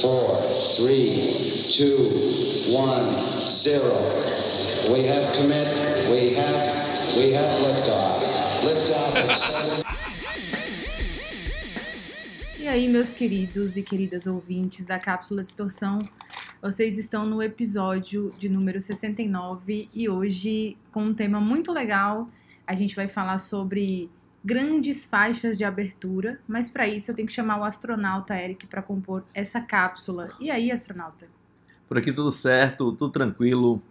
four, three, two, one, zero. We have commit. We have. We have liftoff. Liftoff. E aí, meus queridos e queridas ouvintes da Cápsula Distorção, vocês estão no episódio de número 69 e hoje com um tema muito legal. A gente vai falar sobre grandes faixas de abertura, mas para isso eu tenho que chamar o astronauta Eric para compor essa cápsula. E aí, astronauta? Por aqui tudo certo, tudo tranquilo,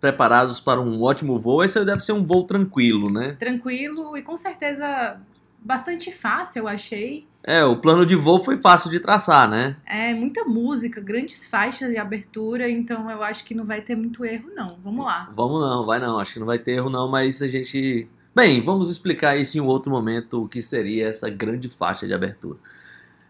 preparados para um ótimo voo. Esse deve ser um voo tranquilo, né? Tranquilo e com certeza bastante fácil, eu achei. É, o plano de voo foi fácil de traçar, né? É muita música, grandes faixas de abertura, então eu acho que não vai ter muito erro, não. Vamos lá. Vamos não, vai não, acho que não vai ter erro não, mas a gente... Bem, vamos explicar isso em um outro momento, o que seria essa grande faixa de abertura.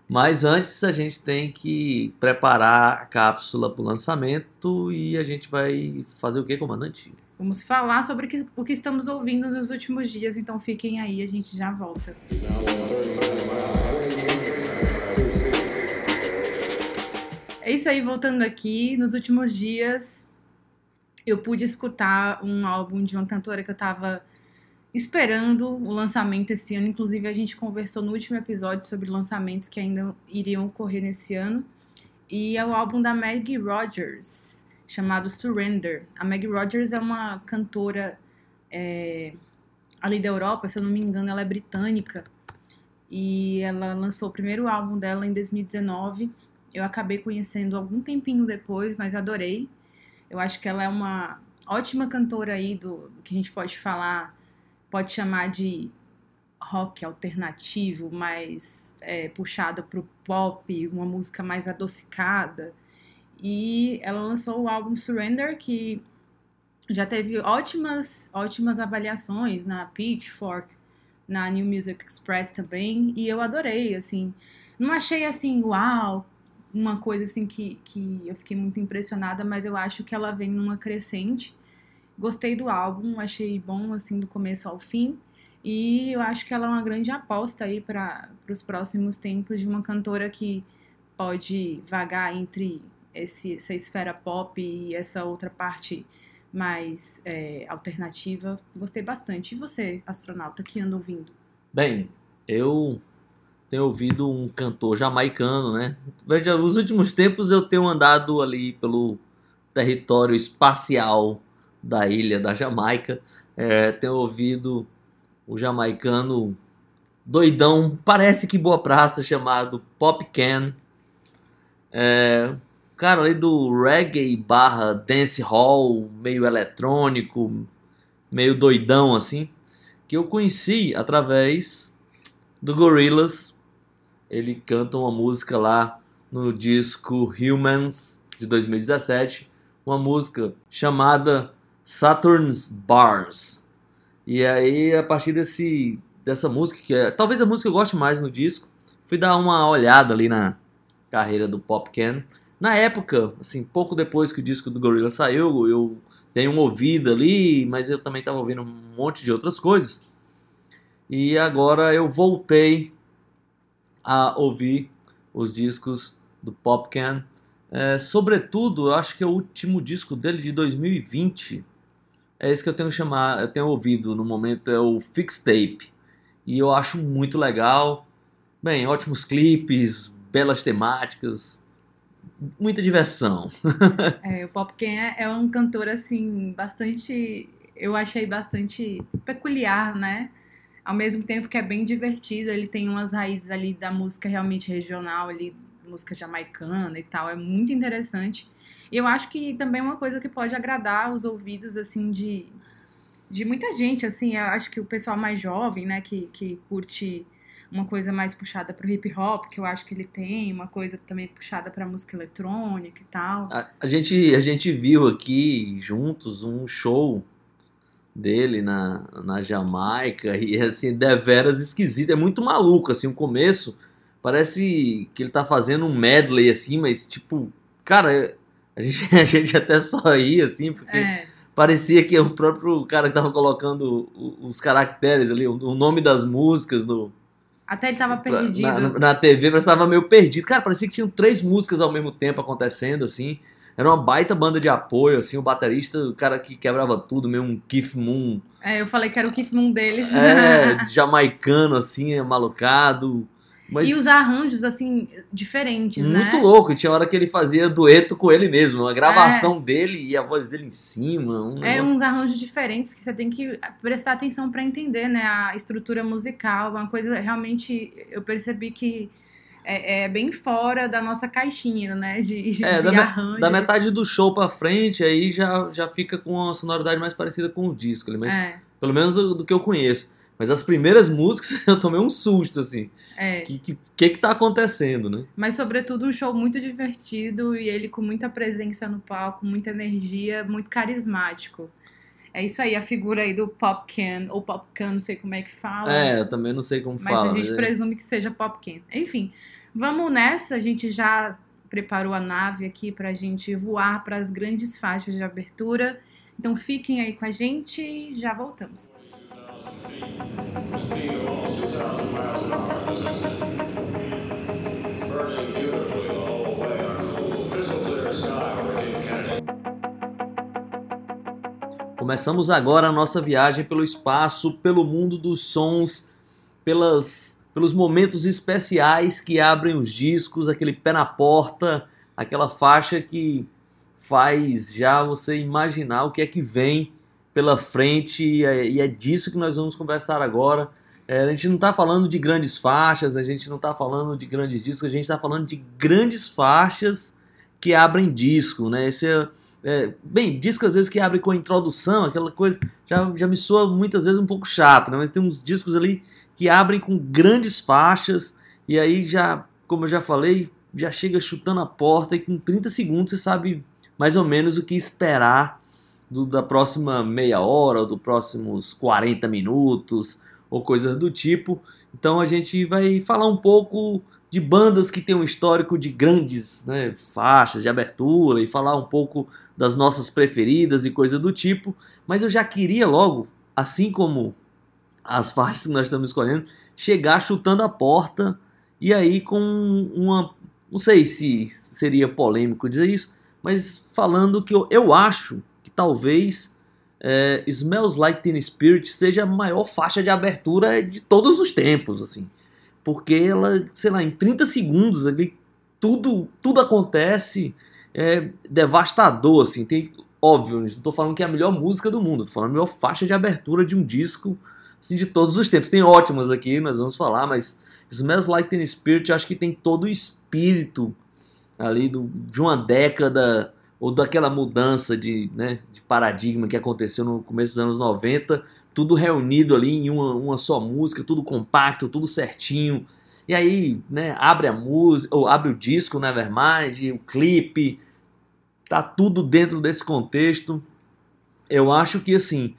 Mas antes a gente tem que preparar a cápsula para o lançamento e a gente vai fazer o que, comandante? Vamos falar sobre o que- estamos ouvindo nos últimos dias, então fiquem aí, a gente já volta. É isso aí, voltando aqui, nos últimos dias eu pude escutar um álbum de uma cantora que eu tava esperando o lançamento esse ano, inclusive a gente conversou no último episódio sobre lançamentos que ainda iriam ocorrer nesse ano, e é o álbum da Maggie Rogers, chamado Surrender. A Maggie Rogers é uma cantora é, ali da Europa, se eu não me engano, ela é britânica. E ela lançou o primeiro álbum dela em 2019. Eu acabei conhecendo algum tempinho depois, mas adorei. Eu acho que ela é uma ótima cantora aí do, que a gente pode falar, pode chamar de rock alternativo, mais é, puxado pro pop, uma música mais adocicada. E ela lançou o álbum Surrender, que já teve ótimas, ótimas avaliações na Pitchfork, na New Music Express também, e eu adorei, assim. Não achei assim, uau, uma coisa assim que, que eu fiquei muito impressionada, mas eu acho que ela vem numa crescente. Gostei do álbum, achei bom assim do começo ao fim. E eu acho que ela é uma grande aposta aí para os próximos tempos de uma cantora que pode vagar entre esse, essa esfera pop e essa outra parte mais é, alternativa. Gostei bastante. E você, astronauta, que anda ouvindo? Bem, eu tenho ouvido um cantor jamaicano, né? Nos últimos tempos eu tenho andado ali pelo território espacial da ilha da Jamaica. É, tenho ouvido o jamaicano doidão, parece que boa praça, chamado Pop Can. É, cara ali do reggae barra dance hall, meio eletrônico, meio doidão assim, que eu conheci através do Gorillaz. Ele canta uma música lá no disco Humans de 2017, uma música chamada Saturn's Bars. E aí a partir desse dessa música que é talvez a música que eu goste mais no disco, fui dar uma olhada ali na carreira do Popcan. Na época, assim, pouco depois que o disco do Gorilla saiu, eu dei uma ouvida ali, mas eu também estava ouvindo um monte de outras coisas. E agora eu voltei a ouvir os discos do Popcan. É, sobretudo, eu acho que é o último disco dele de 2020. É esse que eu tenho chamar, eu tenho ouvido no momento é o Fixtape. E eu acho muito legal. Bem, ótimos clipes, belas temáticas, muita diversão. É, o Popken é, é um cantor, assim, bastante. Eu achei bastante peculiar, né? Ao mesmo tempo que é bem divertido, ele tem umas raízes ali da música realmente regional, ali, música jamaicana e tal. É muito interessante. Eu acho que também é uma coisa que pode agradar os ouvidos, assim, de, de muita gente, assim. Eu acho que o pessoal mais jovem, né, que, que curte uma coisa mais puxada pro hip hop, que eu acho que ele tem, uma coisa também puxada pra música eletrônica e tal. A, a gente, a gente viu aqui juntos um show dele na, na Jamaica e assim, deveras esquisito, é muito maluco assim, o começo parece que ele tá fazendo um medley assim, mas tipo, cara, a gente, a gente até só ia assim, porque É, parecia que o próprio cara que tava colocando os caracteres ali, o, nome das músicas no, Até ele tava perdido. Na, na TV, mas tava meio perdido. Cara, parecia que tinham três músicas ao mesmo tempo acontecendo, assim. Era uma baita banda de apoio, assim, o baterista, o cara que quebrava tudo, meio um Keith Moon. É, eu falei que era o Keith Moon deles. É, jamaicano, assim, malucado. Mas E os arranjos, assim, diferentes, né? muito louco. Tinha hora que ele fazia dueto com ele mesmo. Uma gravação dele e a voz dele em cima. Um É negócio- uns arranjos diferentes que você tem que prestar atenção pra entender, né? A estrutura musical, uma coisa realmente eu percebi que é, é bem fora da nossa caixinha, né? De, É, de da, me- arranjos. da metade do show pra frente, aí já, já fica com uma sonoridade mais parecida com o disco. Mas, É, Pelo menos do, do que eu conheço. Mas as primeiras músicas eu tomei um susto, assim. é. O que, que, que que tá acontecendo, né? Mas, sobretudo, um show muito divertido e ele com muita presença no palco, muita energia, muito carismático. É isso aí, a figura aí do Popcan, ou Popcan, não sei como é que fala. É, eu também não sei como Mas fala. a gente mas é- presume que seja Popcan. Enfim, vamos nessa. A gente já preparou a nave aqui pra gente voar para as grandes faixas de abertura. Então fiquem aí com a gente e já voltamos. Começamos agora a nossa viagem pelo espaço, pelo mundo dos sons, pelas, pelos momentos especiais que abrem os discos, aquele pé na porta, aquela faixa que faz já você imaginar o que é que vem pela frente, e é, e é disso que nós vamos conversar agora. É, a gente não está falando de grandes faixas, a gente não está falando de grandes discos, a gente está falando de grandes faixas que abrem disco, né? Esse é, é, bem, disco às vezes que abre com a introdução, aquela coisa, já, já me soa muitas vezes um pouco chato, né? Mas tem uns discos ali que abrem com grandes faixas e aí já, como eu já falei, já chega chutando a porta e com 30 segundos você sabe mais ou menos o que esperar do- da próxima meia hora ou dos próximos 40 minutos ou coisas do tipo. Então a gente vai falar um pouco de bandas que têm um histórico de grandes né, faixas de abertura e falar um pouco das nossas preferidas e coisa do tipo. Mas eu já queria logo, assim como as faixas que nós estamos escolhendo, chegar chutando a porta e aí com uma. Não sei se seria polêmico dizer isso, mas falando que eu, eu acho talvez é, Smells Like Teen Spirit seja a maior faixa de abertura de todos os tempos, assim. Porque ela, sei lá, em 30 segundos ali, tudo, tudo acontece, é devastador, assim. Tem, óbvio, não estou falando que é a melhor música do mundo, estou falando a melhor faixa de abertura de um disco assim, de todos os tempos. Tem ótimas aqui, nós vamos falar, mas Smells Like Teen Spirit acho que tem todo o espírito ali do, de uma década ou daquela mudança de, né, de paradigma que aconteceu no começo dos anos 90, tudo reunido ali em uma, uma só música, tudo compacto, tudo certinho. E aí, né, abre a música, ou abre o disco, Nevermind, o clipe, tá tudo dentro desse contexto. Eu acho que, assim,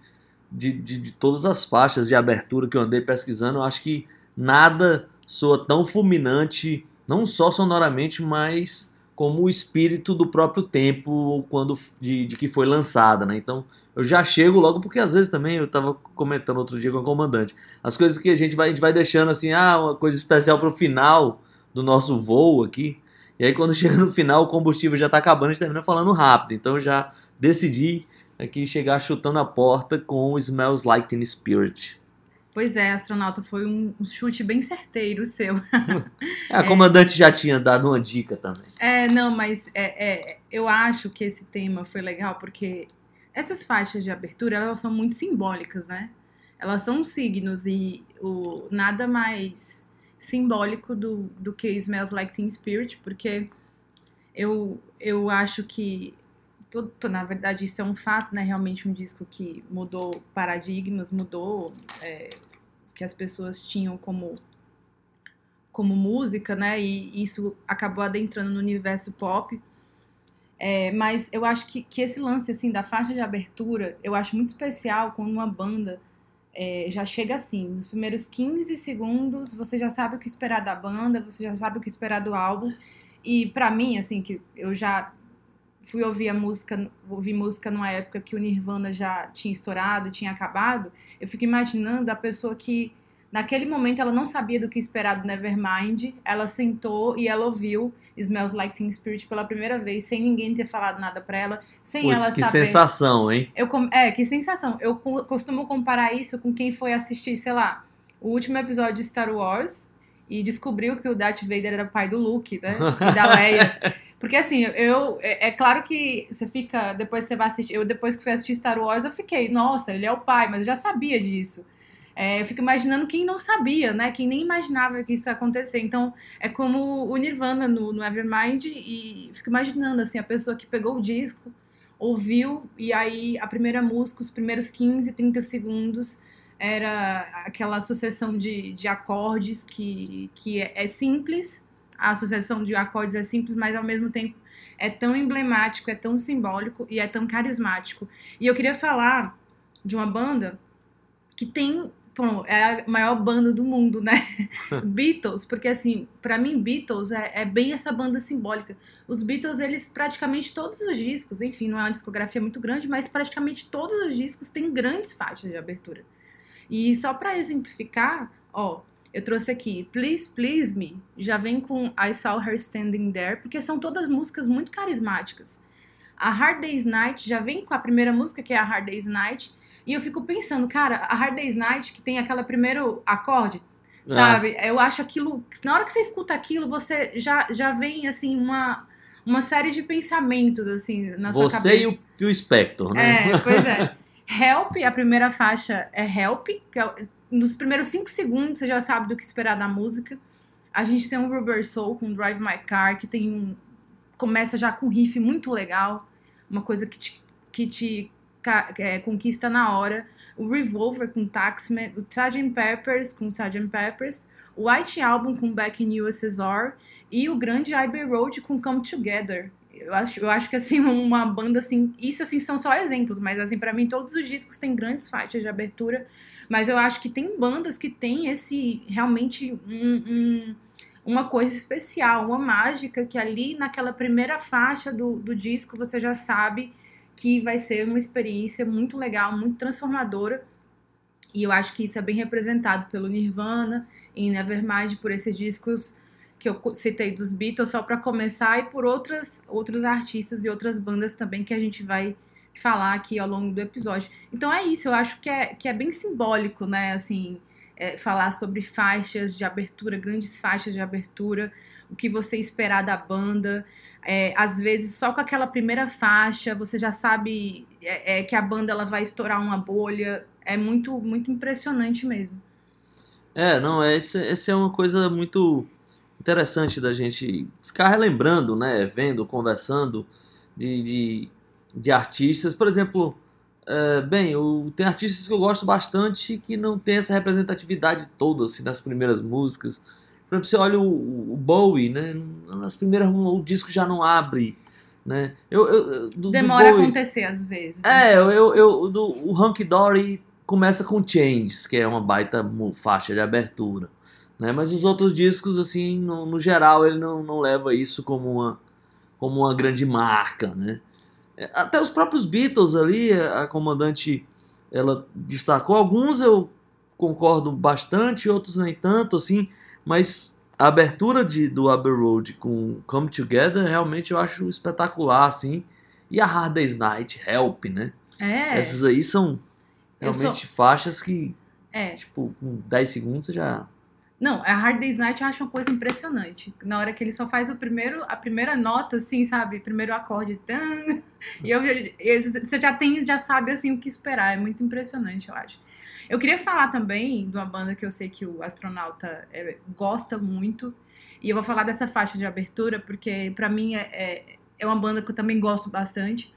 de, de, de todas as faixas de abertura que eu andei pesquisando, eu acho que nada soa tão fulminante, não só sonoramente, mas como o espírito do próprio tempo quando de, de que foi lançada, né? Então eu já chego logo porque às vezes também eu estava comentando outro dia com o comandante as coisas que a gente vai a gente vai deixando assim ah uma coisa especial para o final do nosso voo aqui e aí quando chega no final o combustível já está acabando a gente termina falando rápido então eu já decidi aqui chegar chutando a porta com o Smells Like Teen Spirit Pois é, astronauta, foi um, chute bem certeiro o seu. É, a comandante já tinha dado uma dica também. É, não, mas é, é, eu acho que esse tema foi legal porque essas faixas de abertura, elas são muito simbólicas, né? Elas são signos e o, nada mais simbólico do, do que Smells Like Teen Spirit, porque eu, eu acho que, na verdade, isso é um fato, né? Realmente um disco que mudou paradigmas, mudou é, que as pessoas tinham como como música, né? E isso acabou adentrando no universo pop. É, mas eu acho que, que esse lance assim da faixa de abertura, eu acho muito especial quando uma banda é, já chega assim, nos primeiros 15 segundos você já sabe o que esperar da banda, você já sabe o que esperar do álbum. E pra mim, assim, que eu já fui ouvir a música, ouvir música numa época que o Nirvana já tinha estourado, tinha acabado, eu fico imaginando a pessoa que Naquele momento ela não sabia do que esperar do Nevermind. Ela sentou e ela ouviu Smells Like Teen Spirit pela primeira vez, sem ninguém ter falado nada pra ela, sem ela que saber. sensação, hein? Eu, com- é, que sensação. Eu co- costumo comparar isso com quem foi assistir, sei lá, o último episódio de Star Wars e descobriu que o Darth Vader era pai do Luke, né? E da Leia. Porque assim, eu. É, é claro que você fica. Depois você vai assistir. Eu, depois que fui assistir Star Wars, eu fiquei, nossa, ele é o pai, mas eu já sabia disso. É, eu fico imaginando quem não sabia, né? Quem nem imaginava que isso ia acontecer. Então, é como o Nirvana no, no Evermind, e fico imaginando, assim, a pessoa que pegou o disco, ouviu, e aí a primeira música, os primeiros 15, 30 segundos, era aquela sucessão de, de acordes que, que é, é simples, a sucessão de acordes é simples, mas ao mesmo tempo é tão emblemático, é tão simbólico e é tão carismático. E eu queria falar de uma banda que tem. Bom, é a maior banda do mundo, né? Beatles, porque assim, pra mim, Beatles é, é bem essa banda simbólica. Os Beatles, eles praticamente todos os discos, enfim, não é uma discografia muito grande, mas praticamente todos os discos têm grandes faixas de abertura. E só pra exemplificar, ó, eu trouxe aqui Please Please Me, já vem com I Saw Her Standing There, porque são todas músicas muito carismáticas. A Hard Day's Night já vem com a primeira música, que é a Hard Day's Night, e eu fico pensando, cara, a Hard Day's Night, que tem aquela primeiro acorde, Ah, sabe? Eu acho aquilo. Na hora que você escuta aquilo, você já, já vem, assim, uma, uma série de pensamentos, assim, na sua Você cabeça. e o Phil Spector, né? É, pois é. Help, a primeira faixa é Help, que é, nos primeiros cinco segundos você já sabe do que esperar da música. A gente tem um Rubber Soul com Drive My Car, que tem um. Começa já com um riff muito legal, uma coisa que te, que te é, conquista na hora. O Revolver com Taxman, o Sgt. Peppers com Sgt. Peppers, o White Album com Back in USSR e o grande Abbey Road com Come Together. Eu acho, eu acho que assim, uma banda assim, isso assim são só exemplos, mas assim, para mim todos os discos têm grandes faixas de abertura, mas eu acho que tem bandas que têm esse realmente um- um- uma coisa especial, uma mágica que ali naquela primeira faixa do, do disco você já sabe que vai ser uma experiência muito legal, muito transformadora. E eu acho que isso é bem representado pelo Nirvana e Nevermind, por esses discos que eu citei dos Beatles só para começar e por outras outros artistas e outras bandas também que a gente vai falar aqui ao longo do episódio. Então é isso, eu acho que é, que é bem simbólico, né? Assim, é, falar sobre faixas de abertura, grandes faixas de abertura, o que você esperar da banda. É, às vezes, só com aquela primeira faixa, você já sabe é, é, que a banda ela vai estourar uma bolha. É muito, muito impressionante mesmo. É, não, essa, essa é uma coisa muito interessante da gente ficar relembrando, né? Vendo, conversando de, de, de artistas. Por exemplo, é, bem, eu, tem artistas que eu gosto bastante que não tem essa representatividade toda, assim, nas primeiras músicas. Por exemplo, você olha o, o Bowie, né? Nas primeiras, o disco já não abre, né? Eu, eu, do, do Demora a Bowie- acontecer às vezes. é, eu, eu, eu- do, o Hunky Dory começa com Changes, que é uma baita faixa de abertura. Né? Mas os outros discos, assim, no, no geral, ele não, não leva isso como uma, como uma grande marca, né? É, Até os próprios Beatles ali, a comandante, ela destacou. Alguns eu concordo bastante, outros nem tanto, assim. Mas a abertura de, do Abbey Road com Come Together, realmente eu acho espetacular, assim. E a Hard Day's Night, Help, né? É, Essas aí são realmente faixas que, é. tipo, com 10 segundos você já. Não, a Hard Day's Night eu acho uma coisa impressionante. Na hora que ele só faz o primeiro, a primeira nota, assim, sabe? Primeiro acorde. Tan, e eu, e você já tem, já sabe, assim, o que esperar. É muito impressionante, eu acho. Eu queria falar também de uma banda que eu sei que o astronauta é, gosta muito. E eu vou falar dessa faixa de abertura, porque pra mim é, é, é uma banda que eu também gosto bastante.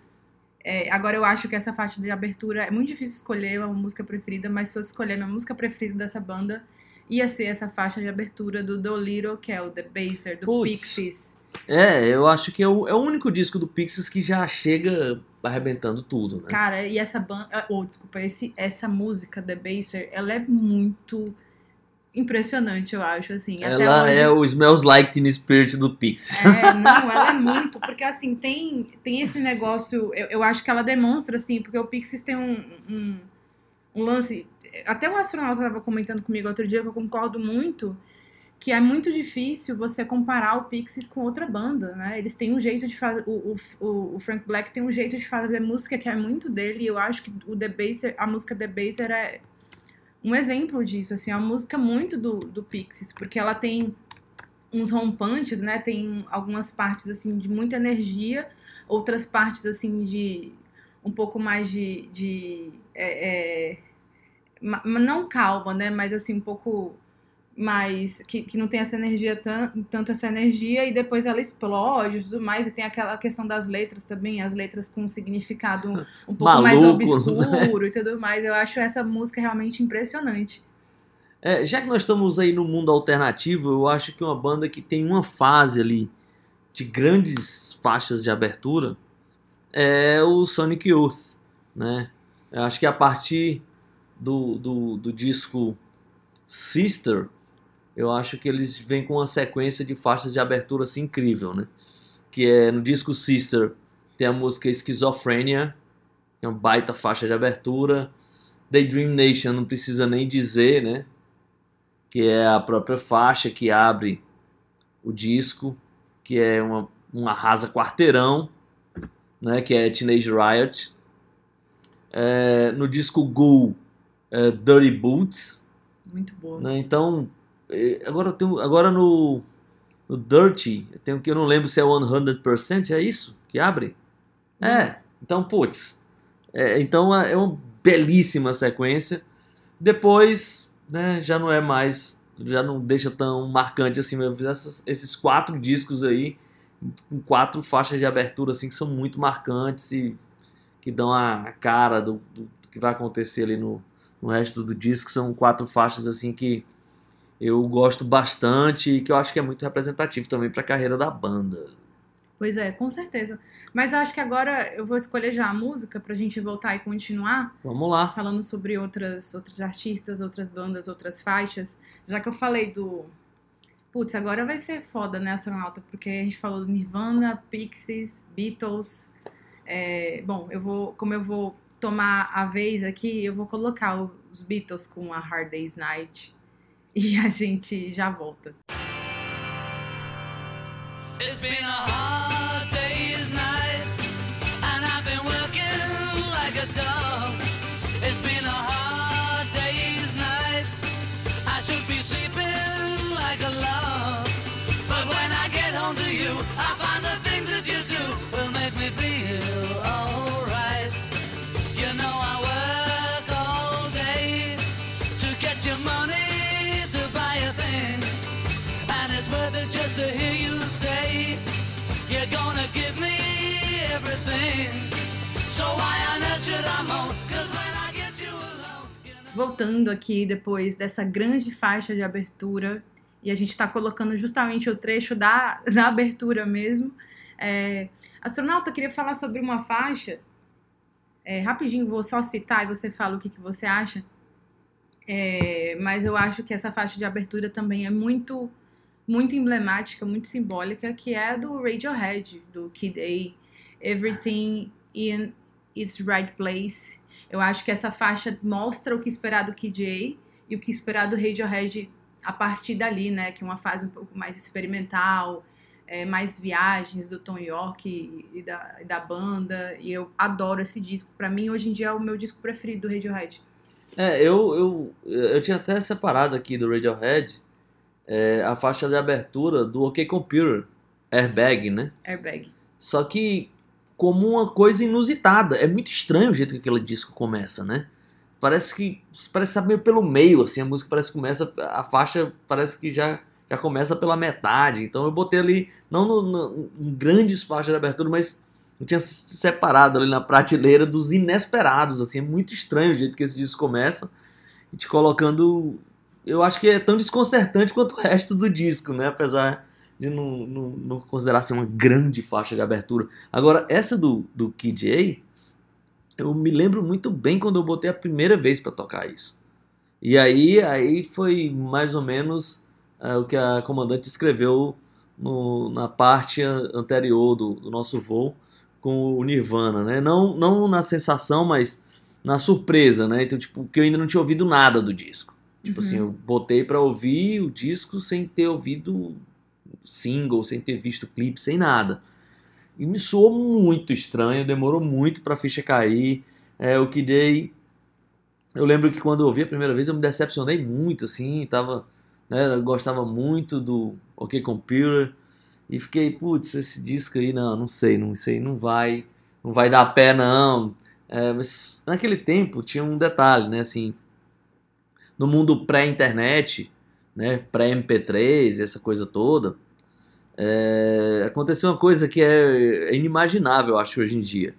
É, agora eu acho que essa faixa de abertura é muito difícil escolher uma música preferida, mas se eu escolher minha música preferida dessa banda, ia ser essa faixa de abertura do Dolittle, que é o The Baser, do Putz. Pixies. É, eu acho que é o, é o único disco do Pixies que já chega arrebentando tudo, né? Cara, e essa banda. Oh, desculpa, esse, essa música, The Baser, ela é muito impressionante, eu acho, assim. Ela hoje- é o Smells Like Teen Spirit do Pixies. É, não, ela é muito, porque assim, tem, tem esse negócio, eu, eu acho que ela demonstra, assim, porque o Pixies tem um, um, um lance, Até um astronauta estava comentando comigo outro dia que eu concordo muito que é muito difícil você comparar o Pixies com outra banda, né? Eles têm um jeito de fazer. O, o, o Frank Black tem um jeito de fazer música que é muito dele, e eu acho que o The Baser, a música The Baser é um exemplo disso, assim, é uma música muito do, do Pixies, porque ela tem uns rompantes, né? Tem algumas partes assim de muita energia, outras partes assim de um pouco mais de, de é, é, não calma, né? Mas assim um pouco mais que, que não tem essa energia tanto, tanto essa energia e depois ela explode e tudo mais e tem aquela questão das letras também as letras com um significado um, pouco Maluco, mais né? obscuro e tudo mais eu acho essa música realmente impressionante É, já que nós estamos aí no mundo alternativo, eu acho que uma banda que tem uma fase ali de grandes faixas de abertura é o Sonic Youth, né? Eu acho que a partir do, do, do disco Sister, eu acho que eles vêm com uma sequência de faixas de abertura assim incrível, né? Que é no disco Sister tem a música Schizophrenia, que é uma baita faixa de abertura. Daydream Nation não precisa nem dizer, né? Que é a própria faixa que abre o disco, que é uma, um arrasa quarteirão, né? Que é Teenage Riot. É, no disco Ghoul, é Dirty Boots, muito boa né? Então, eh, agora eu tenho, agora no, no Dirty, eu tenho que eu não lembro se é 100%, é isso que abre? É. Então, putz. É, então é uma belíssima sequência. Depois, né, já não é mais, já não deixa tão marcante assim, mas essas- esses quatro discos aí com quatro faixas de abertura assim que são muito marcantes e que dão a cara do, do- do que vai acontecer ali no, no resto do disco. São quatro faixas assim que eu gosto bastante e que eu acho que é muito representativo também para a carreira da banda. Pois é, com certeza. Mas eu acho que agora eu vou escolher já a música pra gente voltar e continuar Vamos lá. falando sobre outras, outros artistas, outras bandas, outras faixas. Já que eu falei do. Putz, agora vai ser foda, né, astronauta? Porque a gente falou do Nirvana, Pixies, Beatles. É, bom, eu vou. Como eu vou tomar a vez aqui, eu vou colocar os Beatles com a Hard Day's Night. E a gente já volta. It's been a hard day's night, voltando aqui depois dessa grande faixa de abertura, e a gente está colocando justamente o trecho da, da abertura mesmo. É, astronauta, eu queria falar sobre uma faixa. É, rapidinho, vou só citar e você fala o que, que você acha. É, mas eu acho que essa faixa de abertura também é muito, muito emblemática, muito simbólica, que é do Radiohead, do Kid A, Everything in its Right Place. Eu acho que essa faixa mostra o que esperar do A e o que esperar do Radiohead a partir dali, né? Que é uma fase um pouco mais experimental, é, mais viagens do Tom York e, e da, e da banda. E eu adoro esse disco. Pra mim, hoje em dia, é o meu disco preferido do Radiohead. É, eu, eu, eu tinha até separado aqui do Radiohead é, a faixa de abertura do OK Computer, Airbag, né? Airbag. Só que como uma coisa inusitada. É muito estranho o jeito que aquele disco começa, né? Parece que parece estar meio pelo meio, assim, a música parece que começa, a faixa parece que já, já começa pela metade. Então eu botei ali, não no, no- em grandes faixas de abertura, mas eu tinha se- separado ali na prateleira dos inesperados, assim, é muito estranho o jeito que esse disco começa, e te colocando, eu acho que é tão desconcertante quanto o resto do disco, né? Apesar de não, não, não considerar ser uma grande faixa de abertura. Agora, essa do, do Kid eu me lembro muito bem quando eu botei a primeira vez para tocar isso. E aí, aí foi mais ou menos é, o que a comandante escreveu no- na parte an- anterior do, do nosso voo com o Nirvana, né? Não, não na sensação, mas na surpresa, né? Então, tipo, porque eu ainda não tinha ouvido nada do disco. Tipo Uhum. assim, eu botei pra ouvir o disco sem ter ouvido single, sem ter visto clipe, sem nada. E me soou muito estranho, demorou muito pra ficha cair. É, o que dei. Eu lembro que quando eu ouvi a primeira vez eu me decepcionei muito, assim, tava. Né, eu gostava muito do OK Computer. E fiquei, putz, esse disco aí, não, não sei, não sei, não vai, não vai dar pé, não. É, mas naquele tempo tinha um detalhe, né, assim, no mundo pré-internet, né, pré-MP3, essa coisa toda, é, aconteceu uma coisa que é inimaginável, eu acho, hoje em dia.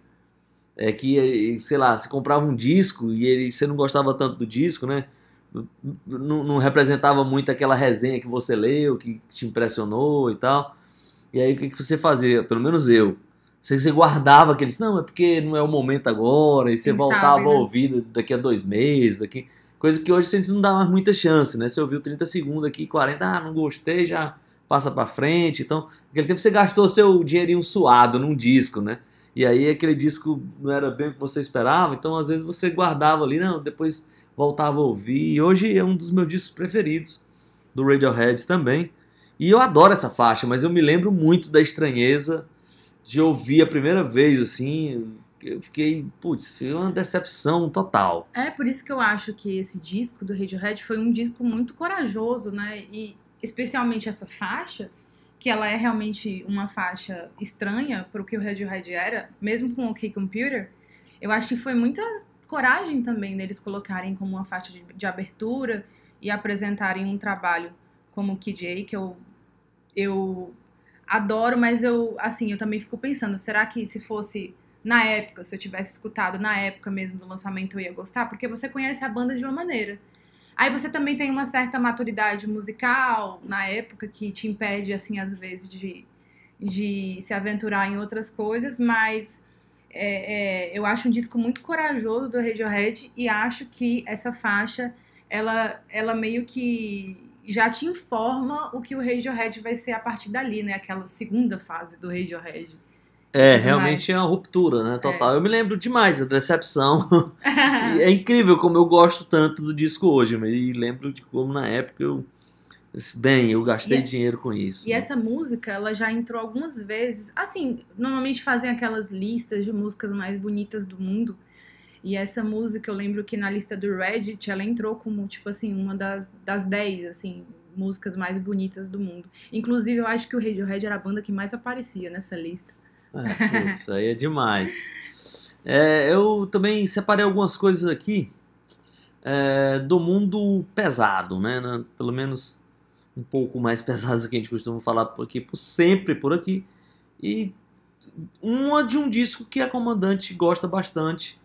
É que, sei lá, você comprava um disco e ele, você não gostava tanto do disco, né? Não, não representava muito aquela resenha que você leu, que te impressionou e tal. E aí o que, que você fazia? Pelo menos eu. Você, você guardava aqueles, não, é porque não é o momento agora, e você Quem voltava sabe, a né? ouvir daqui a dois meses, daqui. Coisa que hoje a gente não dá mais muita chance, né? Você ouviu 30 segundos aqui, 40, ah, não gostei, já passa pra frente. Então, naquele tempo você gastou seu dinheirinho suado num disco, né? E aí aquele disco não era bem o que você esperava, então às vezes você guardava ali, não, depois voltava a ouvir. E hoje é um dos meus discos preferidos, do Radiohead também. E eu adoro essa faixa, mas eu me lembro muito da estranheza de ouvir a primeira vez, assim. Eu fiquei, putz, uma decepção total. É por isso que eu acho que esse disco do Radiohead foi um disco muito corajoso, né? E especialmente essa faixa, que ela é realmente uma faixa estranha para o que o Radiohead era, mesmo com o OK Computer, eu acho que foi muita coragem também deles colocarem como uma faixa de, de abertura e apresentarem um trabalho como o KJ, que eu, eu adoro, mas eu, assim, eu também fico pensando, será que se fosse na época, se eu tivesse escutado na época mesmo do lançamento, eu ia gostar? Porque você conhece a banda de uma maneira. Aí você também tem uma certa maturidade musical na época que te impede, assim, às vezes, de, de se aventurar em outras coisas, mas é, é, eu acho um disco muito corajoso do Radiohead e acho que essa faixa, ela, ela meio que já te informa o que o Radiohead vai ser a partir dali, né? Aquela segunda fase do Radiohead. É, realmente é uma ruptura, né? Total. Eu me lembro demais da decepção. É incrível como eu gosto tanto do disco hoje, mas e lembro de como na época eu. Bem, eu gastei E- dinheiro com isso. E essa música, ela já entrou algumas vezes. Assim, normalmente fazem aquelas listas de músicas mais bonitas do mundo. E essa música, eu lembro que na lista do Reddit, ela entrou como, tipo assim, uma das, das 10, assim, músicas mais bonitas do mundo. Inclusive, eu acho que o Radiohead era a banda que mais aparecia nessa lista. É, putz, aí é demais. É, eu também separei algumas coisas aqui é, do mundo pesado, né? Pelo menos um pouco mais pesados que a gente costuma falar por aqui, por sempre por aqui. E uma de um disco que a comandante gosta bastante,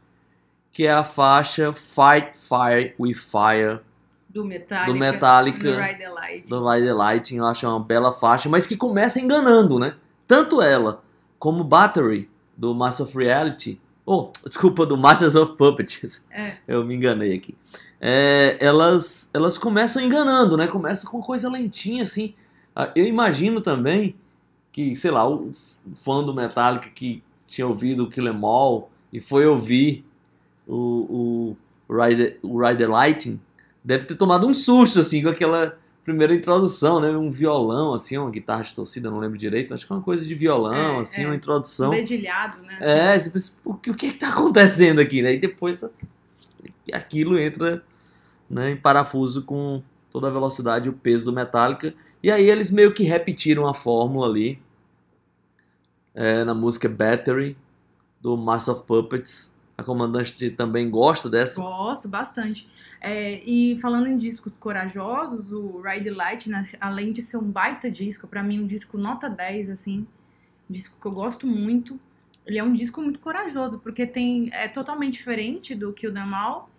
que é a faixa Fight Fire with Fire Do Metallica. do Metallica. Do Ride the Light. do Ride the Lighting, eu acho uma bela faixa, mas que começa enganando, né? Tanto ela como Battery, do Master of Reality, oh, desculpa, do Masters of Puppets, É. eu me enganei aqui. É, elas, elas começam enganando, né? Começa com coisa lentinha, assim. Ah, Eu imagino também que, sei lá, o fã do Metallica que tinha ouvido o Kill 'Em All e foi ouvir o, o, Ride, o Ride the Lighting, deve ter tomado um susto, assim, com aquela primeira introdução, né? Um violão, assim, uma guitarra distorcida, não lembro direito. Acho que é uma coisa de violão, É, assim, é. uma introdução. Dedilhado, né? É, você pensa, o que, o que tá acontecendo aqui, né? E depois aquilo entra né, em parafuso com toda a velocidade e o peso do Metallica. E aí eles meio que repetiram a fórmula ali é, na música Battery, do Master of Puppets. A comandante também gosta dessa. Gosto bastante. É, e falando em discos corajosos, o Ride Light, né, além de ser um baita disco, pra mim um disco nota 10, assim, disco que eu gosto muito. Ele é um disco muito corajoso, porque tem é totalmente diferente do Kill Them All.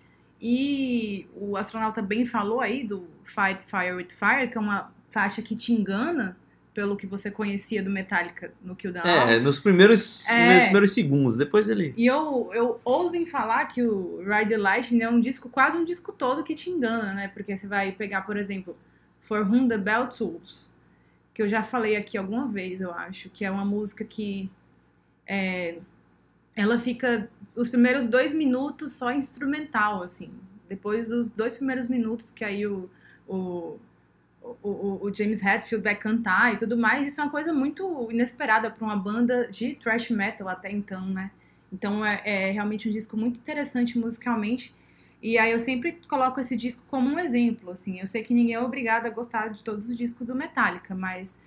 E o astronauta bem falou aí do Fight Fire with Fire, que é uma faixa que te engana pelo que você conhecia do Metallica no Kill All. É, nos primeiros, É. primeiros segundos. Depois ele. E eu, eu ouso em falar que o Ride the Lightning é um disco, quase um disco todo que te engana, né? Porque você vai pegar, por exemplo, For Whom the Bell Tools, que eu já falei aqui alguma vez, eu acho, que é uma música que é, ela fica os primeiros dois minutos só instrumental, assim. Depois dos dois primeiros minutos que aí o, o, o, o James Hetfield vai cantar e tudo mais, isso é uma coisa muito inesperada para uma banda de thrash metal até então, né? Então é, é realmente um disco muito interessante musicalmente. E aí eu sempre coloco esse disco como um exemplo, assim. Eu sei que ninguém é obrigado a gostar de todos os discos do Metallica, mas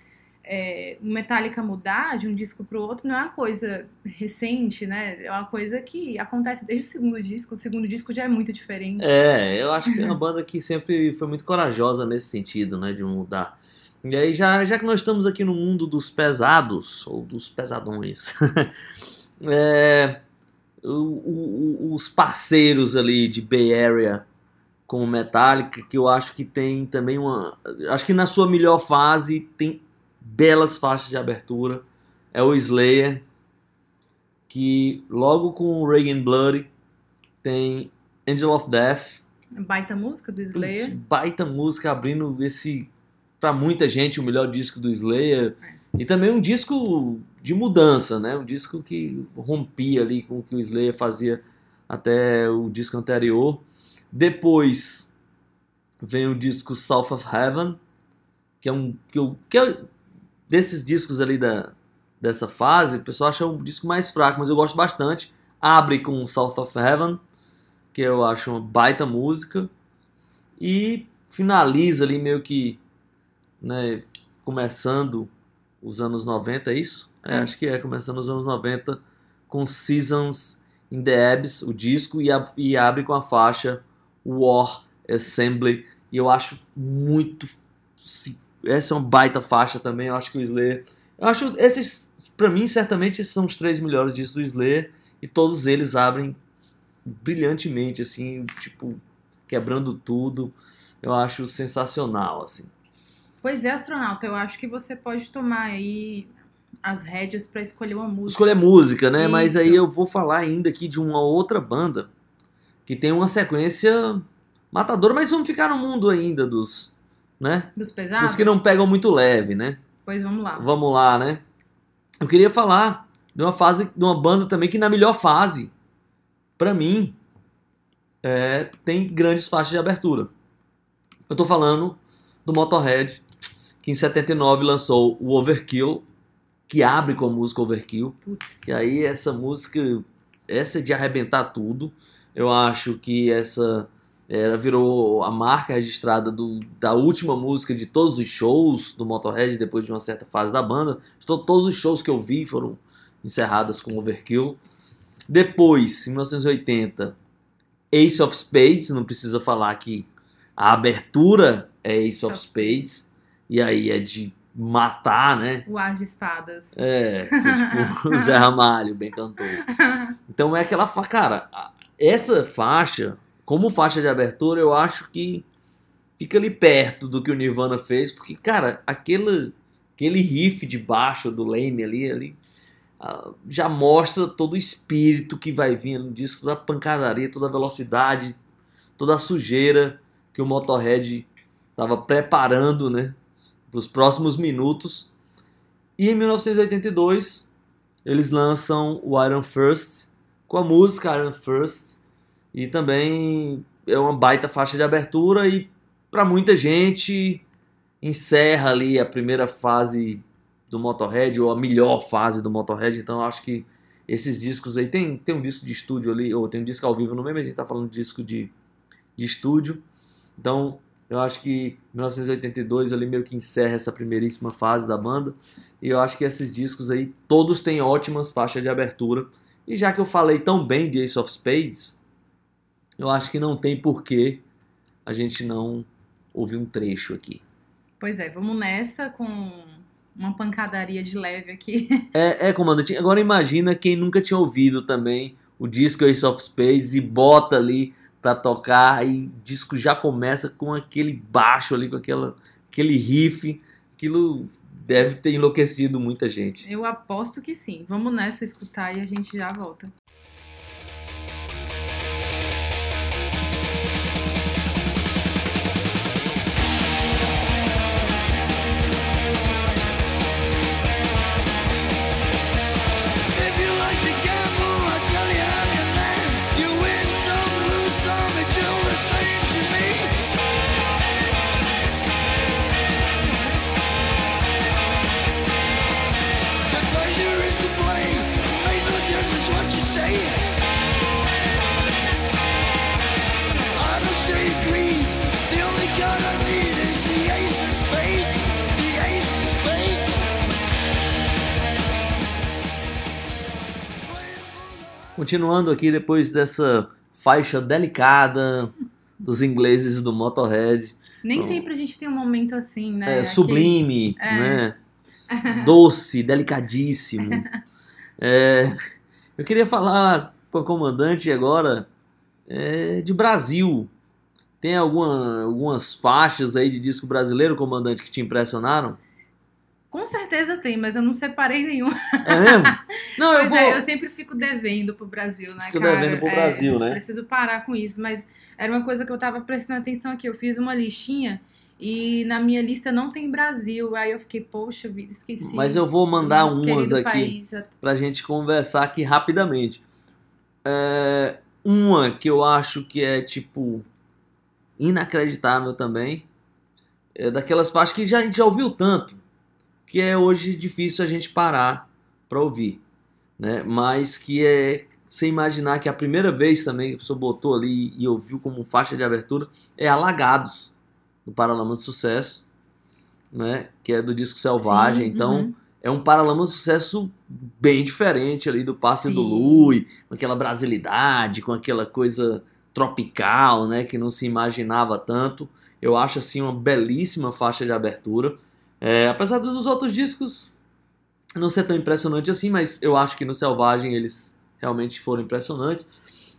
é, Metallica mudar de um disco para o outro não é uma coisa recente, né? É uma coisa que acontece desde o segundo disco. O segundo disco já é muito diferente. É, eu acho que é uma banda que sempre foi muito corajosa nesse sentido, né, de mudar. E aí, já, já que nós estamos aqui no mundo dos pesados, ou dos pesadões, é, o- o- os parceiros ali de Bay Area com Metallica, que eu acho que tem também uma. Acho que na sua melhor fase tem belas faixas de abertura. É o Slayer, que logo com o Reagan Bloody tem Angel of Death. Baita música do Slayer. Baita música abrindo esse, pra muita gente, o melhor disco do Slayer. E também um disco de mudança, né? Um disco que rompia ali com o que o Slayer fazia até o disco anterior. Depois vem o disco South of Heaven, que é um que eu, que eu- desses discos ali da dessa fase, o pessoal acha um disco mais fraco, mas eu gosto bastante. Abre com South of Heaven, que eu acho uma baita música e finaliza ali meio que né, começando os anos 90, é isso? É, acho que é, começando os anos 90 com Seasons in the Abyss, o disco, e, e abre com a faixa War Assembly, e eu acho muito. Essa é uma baita faixa também, eu acho que o Slayer. Eu acho esses, pra mim, certamente, esses são os três melhores discos do Slayer, e todos eles abrem brilhantemente, assim, tipo, quebrando tudo. Eu acho sensacional, assim. Pois é, astronauta, eu acho que você pode tomar aí as rédeas pra escolher uma música. Escolher música, né? Mas Isso. aí eu vou falar ainda aqui de uma outra banda que tem uma sequência matadora, mas vamos ficar no mundo ainda dos, né? Dos pesados? Dos que não pegam muito leve, né? Pois vamos lá. Vamos lá, né? Eu queria falar de uma fase, de uma banda também que na melhor fase, pra mim, é, tem grandes faixas de abertura. Eu tô falando do Motorhead, que em 79 lançou o Overkill, que abre com a música Overkill. Putz. Que aí essa música, essa é de arrebentar tudo. Eu acho que essa era, virou a marca registrada do, da última música de todos os shows do Motorhead depois de uma certa fase da banda. To- Todos os shows que eu vi foram encerradas com Overkill. Depois, em 1980, Ace of Spades, não precisa falar que a abertura é Ace of Spades, e aí é de matar, né? O Ar de Espadas. É, tipo, o Zé Ramalho, bem cantor. Então é aquela. Cara, essa faixa, como faixa de abertura, eu acho que fica ali perto do que o Nirvana fez, porque, cara, aquele, aquele riff de baixo do Leme ali, ali ah, já mostra todo o espírito que vai vir no disco, toda a pancadaria, toda a velocidade, toda a sujeira que o Motorhead estava preparando, né, para os próximos minutos. E em 1982, eles lançam o Iron First com a música Iron First e também é uma baita faixa de abertura e para muita gente encerra ali a primeira fase do Motorhead ou a melhor fase do Motorhead, então acho que esses discos aí tem, tem um disco de estúdio ali ou tem um disco ao vivo no mas a gente tá falando de disco de, de estúdio. Então, eu acho que 1982 ali meio que encerra essa primeiríssima fase da banda. E eu acho que esses discos aí, todos têm ótimas faixas de abertura. E já que eu falei tão bem de Ace of Spades, eu acho que não tem porquê a gente não ouvir um trecho aqui. Pois é, vamos nessa com uma pancadaria de leve aqui. É, é, comandante. Agora imagina quem nunca tinha ouvido também o disco Ace of Spades e bota ali pra tocar e o disco já começa com aquele baixo ali, com aquela, aquele riff. Aquilo deve ter enlouquecido muita gente. Eu aposto que sim. Vamos nessa escutar e a gente já volta. Continuando aqui depois dessa faixa delicada dos ingleses do Motorhead, Nem Não. sempre a gente tem um momento assim, né? é, Aqui- sublime, É. né? Doce, delicadíssimo. É, eu queria falar para o comandante agora é, de Brasil. Tem alguma, algumas faixas aí de disco brasileiro, comandante, que te impressionaram? Com certeza tem, mas eu não separei nenhum. É mesmo? Não, eu Pois vou. é, eu sempre fico devendo pro Brasil, né, Fica cara? devendo pro É, Brasil, né? Preciso parar com isso, mas era uma coisa que eu tava prestando atenção aqui. Eu fiz uma listinha e na minha lista não tem Brasil. Aí eu fiquei, poxa vida, esqueci. Mas eu vou mandar umas aqui país. pra gente conversar aqui rapidamente. É, uma que eu acho que é tipo inacreditável também é daquelas faixas que já, a gente já ouviu tanto que é hoje difícil a gente parar pra ouvir, né? Mas que é você imaginar que a primeira vez também que a pessoa botou ali e ouviu como faixa de abertura é Alagados do Paralama do Sucesso, né? Que é do disco Selvagem, Sim, então uhum. é um Paralama do Sucesso bem diferente ali do Passe do. Lui, com aquela brasilidade, com aquela coisa tropical, né, que não se imaginava tanto. Eu acho assim uma belíssima faixa de abertura. É, apesar dos outros discos não ser tão impressionante assim, mas eu acho que no Selvagem eles realmente foram impressionantes.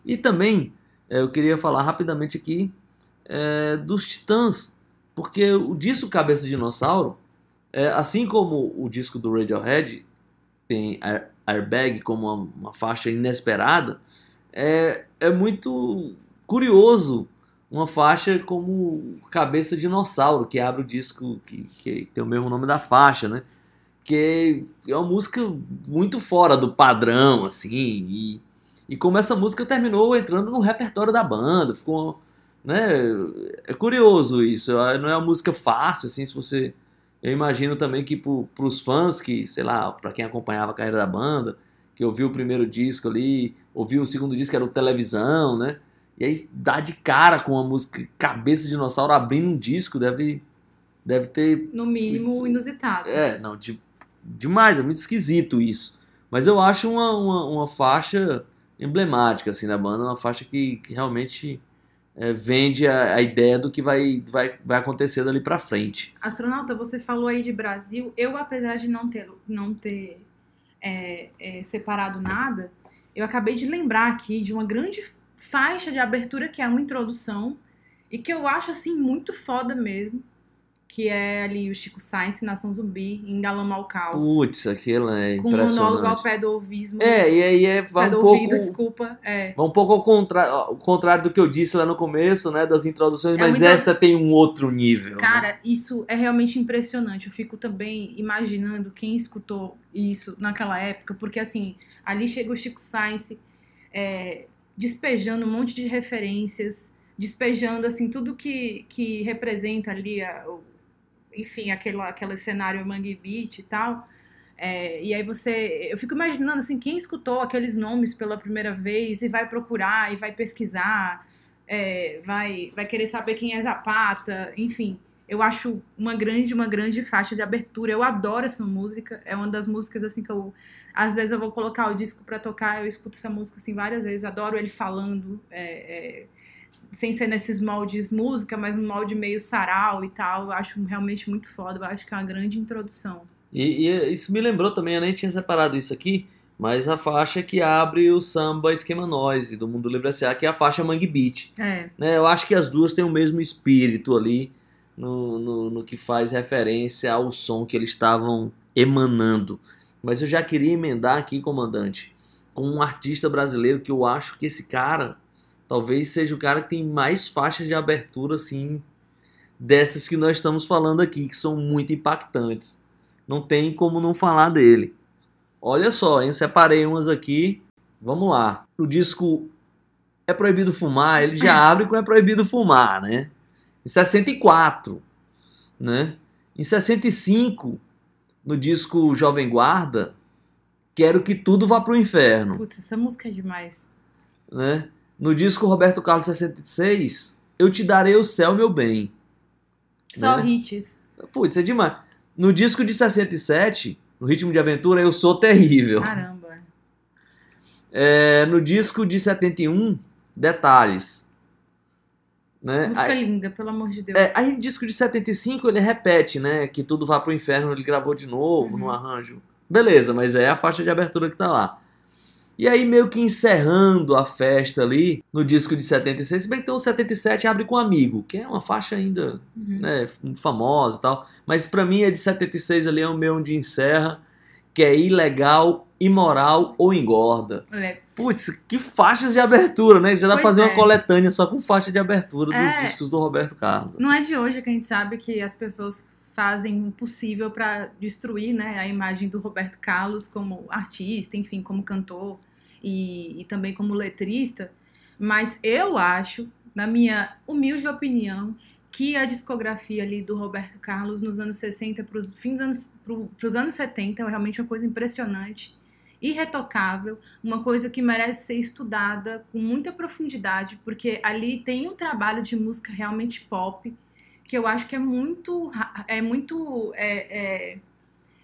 E também é, eu queria falar rapidamente aqui é, dos Titãs, porque o disco Cabeça de Dinossauro é, assim como o disco do Radiohead tem Air- Airbag como uma, uma faixa inesperada, é, é muito curioso uma faixa como Cabeça Dinossauro, que abre o disco que, que tem o mesmo nome da faixa, né? Que é uma música muito fora do padrão, assim, e, e como essa música terminou entrando no repertório da banda, ficou, né? É curioso isso, não é uma música fácil, assim, se você eu imagino também que para os fãs que, sei lá, para quem acompanhava a carreira da banda, que ouviu o primeiro disco ali, ouviu o segundo disco, era o Televisão, né? E aí dá de cara com a música Cabeça de Dinossauro abrindo um disco, deve, deve ter. No mínimo, Isso. inusitado. É, não, de, demais, é muito esquisito isso. Mas eu acho uma, uma, uma faixa emblemática, assim, da banda, uma faixa que, que realmente é, vende a, a ideia do que vai, vai, vai acontecer dali pra frente. Astronauta, você falou aí de Brasil. Eu, apesar de não ter, não ter é, é, separado nada, eu acabei de lembrar aqui de uma grande faixa de abertura que é uma introdução e que eu acho assim muito foda mesmo, que é ali o Chico Sainz, Nação Zumbi, em Galama ao Caos, Putz, aquilo é com um monólogo ao impressionante. pé do ouvismo. É, e aí é, vai um do pouco, ouvido, desculpa. É. vai um pouco ao, contra, ao contrário do que eu disse lá no começo, né, das introduções, É mas essa tem um outro nível. né? Cara, isso é realmente impressionante. Eu fico também imaginando quem escutou isso naquela época, porque assim, ali chega o Chico Sainz é, despejando um monte de referências, despejando assim tudo que, que representa ali, a- enfim, aquele, aquele cenário Mangue Beat e tal. É, e aí você. Eu fico imaginando assim, quem escutou aqueles nomes pela primeira vez e vai procurar e vai pesquisar, é, vai, vai querer saber quem é Zapata, enfim. Eu acho uma grande, uma grande faixa de abertura. Eu adoro essa música. É uma das músicas assim que eu. Às vezes eu vou colocar o disco pra tocar, eu escuto essa música assim várias vezes. Adoro ele falando. é, é, sem ser nesses moldes música, mas um molde meio sarau e tal. Eu acho realmente muito foda. Eu acho que é uma grande introdução. E, e isso me lembrou também, eu nem tinha separado isso aqui, mas a faixa que abre o samba Esquema Noise do Mundo Livre S.A., que é a faixa Mangue Beat. É. né? Eu acho que as duas têm o mesmo espírito ali no, no, no que faz referência ao som que eles estavam emanando. Mas eu já queria emendar aqui, comandante, com um artista brasileiro que eu acho que esse cara talvez seja o cara que tem mais faixas de abertura assim dessas que nós estamos falando aqui, que são muito impactantes. Não tem como não falar dele. Olha só, hein? eu separei umas aqui. Vamos lá. O disco É Proibido Fumar, ele já abre com É Proibido Fumar, né? Em 64, né? Em 65, no disco Jovem Guarda, Quero que Tudo Vá Pro Inferno, Putz, essa música é demais. né? No disco Roberto Carlos 66, Eu Te Darei o Céu, Meu Bem. Só Né? hits. Putz, é demais. No disco de 67, no Ritmo de Aventura, Eu Sou Terrível. Caramba. É, no disco de 71, detalhes. Né? Música Aí, linda, pelo amor de Deus. é, aí no disco de 75 ele repete, né? Que tudo vá pro inferno, ele gravou de novo Uhum. no arranjo. Beleza, mas é a faixa de abertura que tá lá. E aí, meio que encerrando a festa ali, no disco de 76, se bem que tem o 77 abre com Amigo, que é uma faixa ainda Uhum. né, famosa e tal. Mas pra mim é de 76 ali, é o meu onde encerra, que é ilegal, imoral ou engorda. É, Putz, que faixas de abertura, né? Já dá pra fazer é. uma coletânea só com faixa de abertura dos É. discos do Roberto Carlos. Não é de hoje que a gente sabe que as pessoas fazem o possível para destruir né, a imagem do Roberto Carlos como artista, enfim, como cantor e, e também como letrista. Mas eu acho, na minha humilde opinião, que a discografia ali do Roberto Carlos nos anos 60 para os fins anos, pros anos 70 é realmente uma coisa impressionante, irretocável, uma coisa que merece ser estudada com muita profundidade, porque ali tem um trabalho de música realmente pop que eu acho que é muito é muito é, é,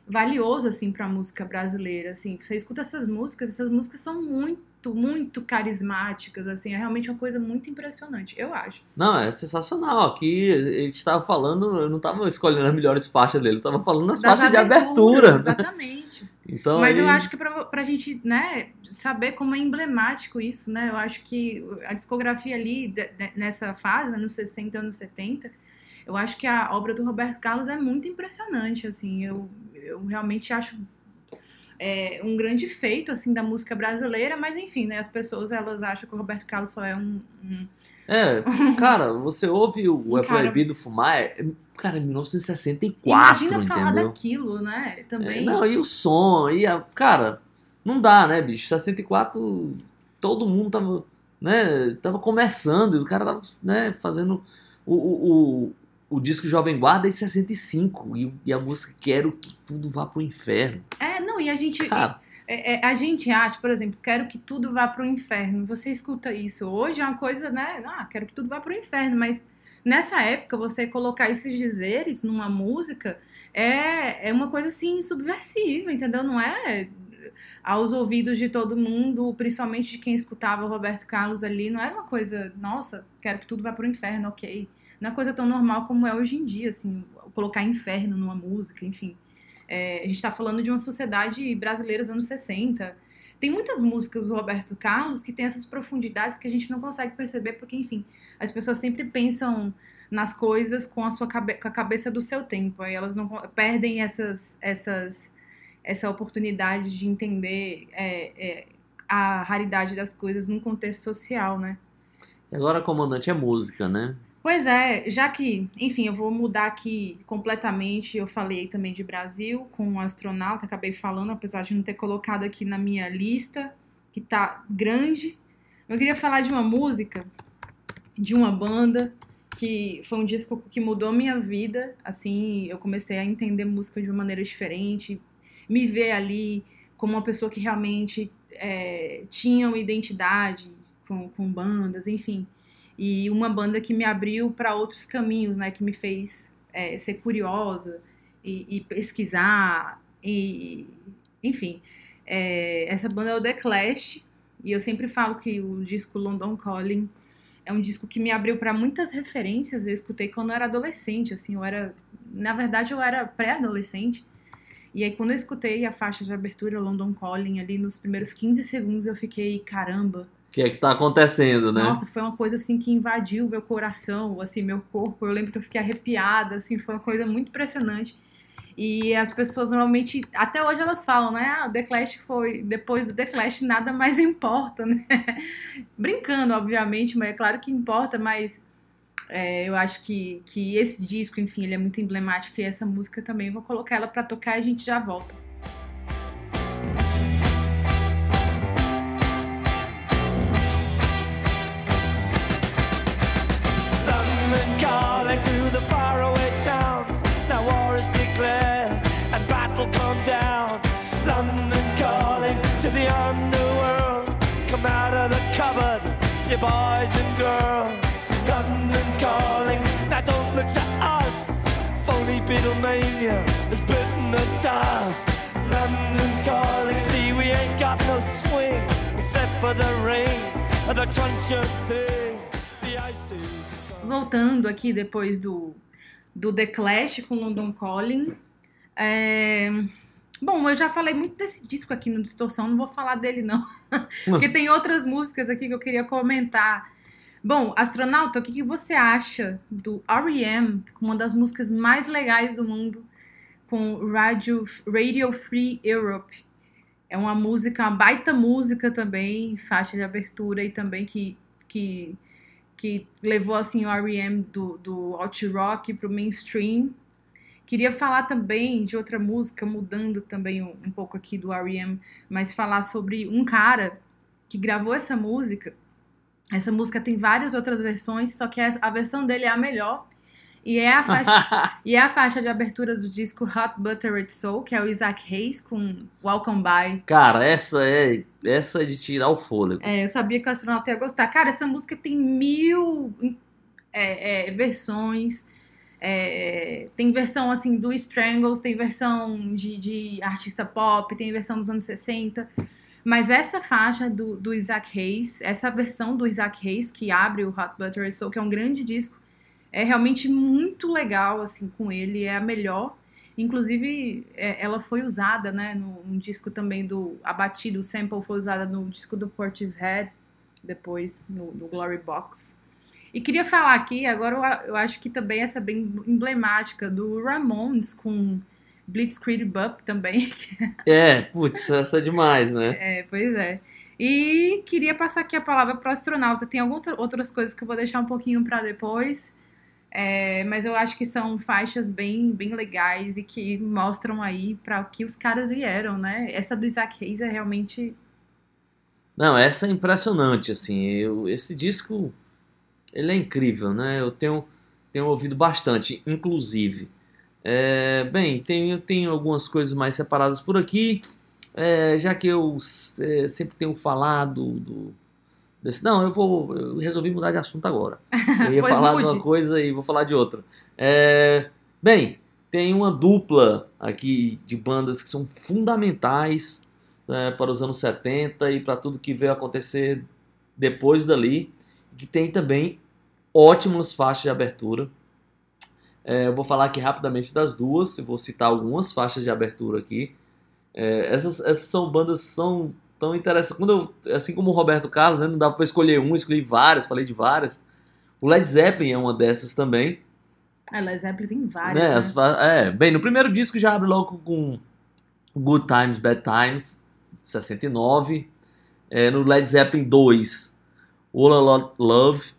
valioso assim para a música brasileira assim. Você escuta essas músicas essas músicas são muito muito carismáticas assim é realmente uma coisa muito impressionante eu acho Não, é sensacional. Aqui a gente tava falando, eu não tava escolhendo as melhores faixas dele, eu tava falando Das faixas de abertura. né? exatamente Então, Mas eu aí- acho que pra, pra gente, né, saber como é emblemático isso, né? Eu acho que a discografia ali, de- de- nessa fase, anos 60, anos 70, eu acho que a obra do Roberto Carlos é muito impressionante, assim. Eu, eu realmente acho é, um grande feito, assim, da música brasileira, mas enfim, né? As pessoas, elas acham que o Roberto Carlos só é um... um- É, cara, você ouve o É Cara- Proibido Fumar, é, cara, é 1964, Imagina falar entendeu? daquilo, né? É, Também. não, e o som, e a, cara, não dá, né, bicho? 64, todo mundo tava, né, tava começando, e o cara tava, né, fazendo o, o, o, disco Jovem Guarda em 65, e, e a música Quero que tudo vá pro inferno. É, não, e a gente... Cara, É, é, a gente acha, por exemplo, quero que tudo vá pro inferno. Você escuta isso hoje é uma coisa, né? Ah, quero que tudo vá pro inferno. Mas nessa época, você colocar esses dizeres numa música é, é uma coisa assim subversiva, entendeu? Não é aos ouvidos de todo mundo, principalmente de quem escutava o Roberto Carlos ali, não era uma coisa, nossa, quero que tudo vá pro inferno, ok. Não é coisa tão normal como é hoje em dia, assim, colocar inferno numa música, enfim. É, a gente está falando de uma sociedade brasileira dos anos 60. Tem muitas músicas do Roberto Carlos que tem essas profundidades que a gente não consegue perceber, porque, enfim, as pessoas sempre pensam nas coisas com a sua cabe com a cabeça do seu tempo. Aí elas não perdem essas, essas, essa oportunidade de entender é, é, a raridade das coisas num contexto social, né? agora comandante é música, né? Pois é, já que, enfim, eu vou mudar aqui completamente. Eu falei também de Brasil com o astronauta, acabei falando, apesar de não ter colocado aqui na minha lista, que tá grande. Eu queria falar de uma música, de uma banda, que foi um disco que mudou minha vida. Assim, eu comecei a entender música de uma maneira diferente, me ver ali como uma pessoa que realmente é, tinha uma identidade com, com bandas, enfim e uma banda que me abriu para outros caminhos, né, que me fez é, ser curiosa e, e pesquisar e enfim, é, essa banda é o The Clash e eu sempre falo que o disco London Calling é um disco que me abriu para muitas referências. Eu escutei quando eu era adolescente, assim, eu era, na verdade, eu era pré-adolescente. E aí quando eu escutei a faixa de abertura London Calling ali nos primeiros 15 segundos eu fiquei, caramba, que é que tá acontecendo, né? nossa, foi uma coisa assim que invadiu meu coração, assim, meu corpo. Eu lembro que eu fiquei arrepiada, assim, foi uma coisa muito impressionante. E as pessoas normalmente, até hoje elas falam, né? Ah, o The Clash foi, depois do The Clash nada mais importa, né? Brincando, obviamente, mas é claro que importa, mas é, eu acho que, que esse disco, enfim, ele é muito emblemático e essa música também, eu vou colocar ela pra tocar e a gente já volta. You boys and girls. London calling, now don't look to us. Phony Beatlemania has bitten the dust. London calling, see we ain't got no swing. Instead for the rain, the truncheon thing, the ice is. Voltando aqui depois do, do The Clash com London Calling. É, Bom, eu já falei muito desse disco aqui no Distorção, não vou falar dele não. Porque tem outras músicas aqui que eu queria comentar. Bom, astronauta, o que, que você acha do R.E.M., uma das músicas mais legais do mundo, com Radio, Radio Free Europe? É uma música, uma baita música também, faixa de abertura e também que, que, que levou assim o R.E.M. do, do alt rock pro mainstream. Queria falar também de outra música, mudando também um, um pouco aqui do R.E.M., mas falar sobre um cara que gravou essa música. Essa música tem várias outras versões, só que a a versão dele é a melhor. E é a faixa, e é a faixa de abertura do disco Hot Buttered Soul, que é o Isaac Hayes com Welcome By. Cara, essa é essa é de tirar o fôlego. É, eu sabia que o astronauta ia gostar. Cara, essa música tem mil é, é, versões. É, tem versão assim do Strangles, tem versão de, de artista pop, tem versão dos anos 60. Mas essa faixa do, do Isaac Hayes, essa versão do Isaac Hayes que abre o Hot Butter Soul, que é um grande disco, é realmente muito legal assim com ele, é a melhor. Inclusive, é, ela foi usada, né, no, no disco também do Abatido, o sample foi usada no disco do Portishead, depois no, no Glory Box. E queria falar aqui, agora eu, acho que também essa bem emblemática do Ramones com Blitzkrieg Bop também, É, putz, essa é demais, né? É, pois é. E queria passar aqui a palavra para o astronauta. Tem algumas outras coisas que eu vou deixar um pouquinho para depois, é, mas eu acho que são faixas bem, bem legais e que mostram aí para o que os caras vieram, né? Essa do Isaac Hayes é realmente. Não, essa é impressionante, assim. Eu, esse disco, ele é incrível, né? Eu tenho, tenho ouvido bastante, inclusive. É, bem, tenho, tenho algumas coisas mais separadas por aqui. É, já que eu é, sempre tenho falado do, desse. Não, eu vou. Eu resolvi mudar de assunto agora. Eu ia falar de mude. uma coisa e vou falar de outra. É, bem, tem uma dupla aqui de bandas que são fundamentais né, para os anos 70 e para tudo que veio acontecer depois dali, que tem também ótimas faixas de abertura. É, eu vou falar aqui rapidamente das duas, eu vou citar algumas faixas de abertura aqui. É, essas, essas são bandas são tão interessantes. Quando eu, assim como o Roberto Carlos, né, não dava para escolher um, escolhi várias, falei de várias. O Led Zeppelin é uma dessas também. A Led Zeppelin tem várias. Né, né? as é, bem, no primeiro disco já abre logo com Good Times, Bad Times, 69. É, no Led Zeppelin 2, All a Lot Love.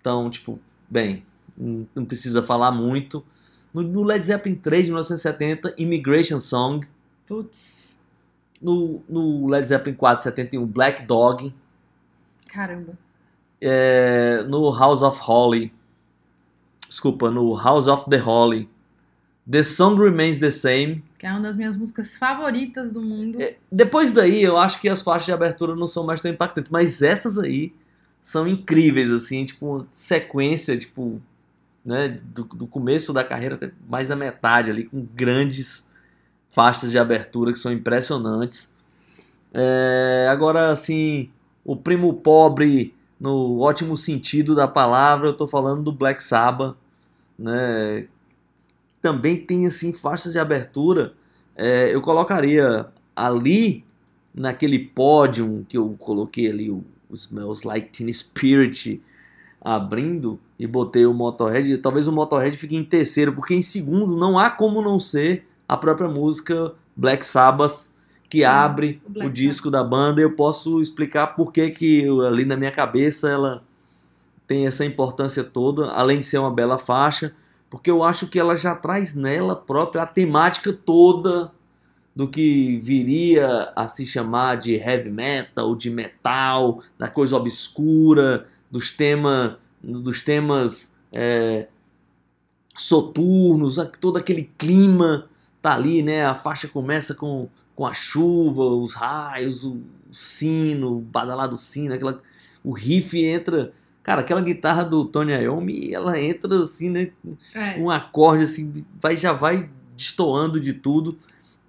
Então, tipo, bem, não precisa falar muito. No, no Led Zeppelin 3, de 1970, Immigration Song. Putz, No, no Led Zeppelin 4, 71, Black Dog. caramba. É, no House of Holly. Desculpa, no House of the Holly. The Song Remains the Same. Que é uma das minhas músicas favoritas do mundo. É, Depois daí, eu acho que as faixas de abertura não são mais tão impactantes, mas essas aí são incríveis, assim, tipo, sequência, tipo, né, do, do começo da carreira até mais da metade ali, com grandes faixas de abertura que são impressionantes. É, agora, assim, o primo pobre, no ótimo sentido da palavra, eu tô falando do Black Sabbath, né, também tem, assim, faixas de abertura é, eu colocaria ali naquele pódio que eu coloquei ali o, o Smells Like Teen Spirit abrindo e botei o Motorhead. Talvez o Motorhead fique em terceiro, porque em segundo não há como não ser a própria música Black Sabbath que abre o o, disco da banda. Eu posso explicar por que que ali na minha cabeça ela tem essa importância toda, além de ser uma bela faixa porque eu acho que ela já traz nela própria a temática toda do que viria a se chamar de heavy metal, de metal, da coisa obscura, dos, tema, dos temas é, soturnos, todo aquele clima tá ali, né? A faixa começa com, com a chuva, os raios, o, o sino, o badalado sino, aquela, o riff entra. Cara, aquela guitarra do Tony Iommi, ela entra assim, né? É. um acorde assim, vai, já vai destoando de tudo.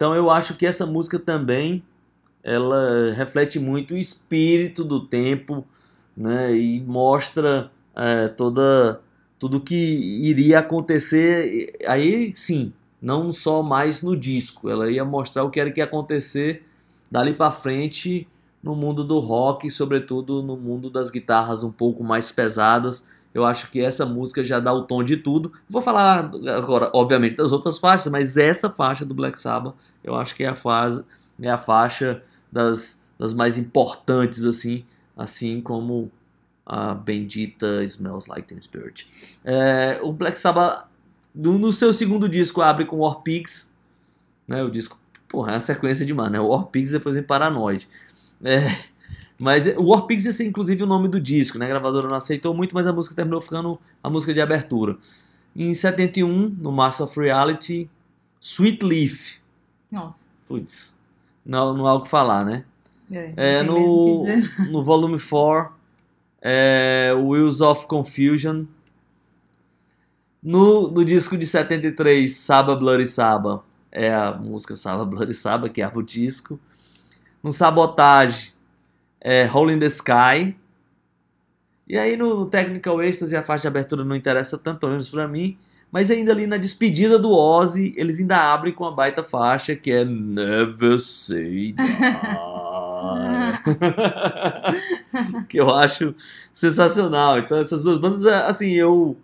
Então eu acho que essa música também ela reflete muito o espírito do tempo, né? E mostra é, toda tudo que iria acontecer. Aí sim, não só mais no disco, ela ia mostrar o que era que ia acontecer dali para frente no mundo do rock, sobretudo no mundo das guitarras um pouco mais pesadas. Eu acho que essa música já dá o tom de tudo. Vou falar agora, obviamente, das outras faixas, mas essa faixa do Black Sabbath, eu acho que é a fase, é a faixa das, das mais importantes assim, assim como a bendita Smells Like Teen Spirit. É, o Black Sabbath no, seu segundo disco abre com War Pigs, né? O disco, porra, é uma sequência de mano, né? War Pigs depois vem Paranoid. É, mas o War Pigs ia ser inclusive o nome do disco, né? A gravadora não aceitou muito, mas a música terminou ficando a música de abertura. Em 71, no Master of Reality, Sweet Leaf. Nossa. Putz, não, não há o que falar, né? É, É, no, no volume 4, é, Wheels of Confusion. No, no disco de 73, Saba Bloody Saba, é a música Saba Bloody Saba, que abre o disco. No Sabotage, é Hole in the Sky. E aí no, Technical Ecstasy a faixa de abertura não interessa tanto, pelo menos pra mim. Mas ainda ali na despedida do Ozzy, eles ainda abrem com uma baita faixa que é Never Say Die. que eu acho sensacional. Então essas duas bandas, assim, eu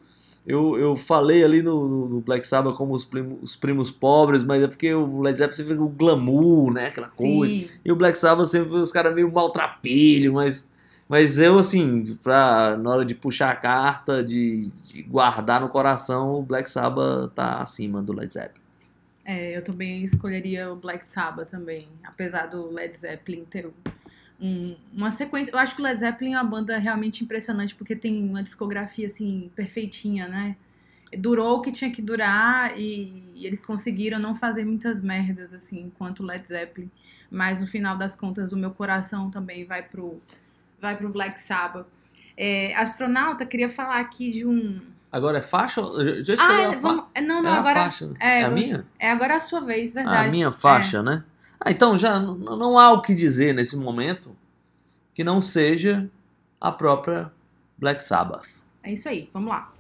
eu, eu falei ali no, no- Black Sabbath como os primos, os primos pobres, mas é porque o Led Zeppelin sempre o glamour, né, aquela coisa. Sim. E o Black Sabbath sempre os caras meio maltrapilho, mas mas eu assim, pra, na hora de puxar a carta, de, de guardar no coração, o Black Sabbath tá acima do Led Zeppelin. É, eu também escolheria o Black Sabbath também, apesar do Led Zeppelin ter um- uma sequência. Eu acho que o Led Zeppelin é uma banda realmente impressionante porque tem uma discografia assim perfeitinha, né? Durou o que tinha que durar e, e eles conseguiram não fazer muitas merdas assim, enquanto o Led Zeppelin. Mas no final das contas, o meu coração também vai pro vai pro Black Sabbath. É, astronauta, queria falar aqui de um. Agora é faixa? Já Ah, é, fa- vamos- é, não, não, é agora faixa. é, É, a minha? é agora a sua vez, Ah, verdade. a minha faixa, né? Ah, então já não há o que dizer nesse momento que não seja a própria Black Sabbath. É isso aí, vamos lá.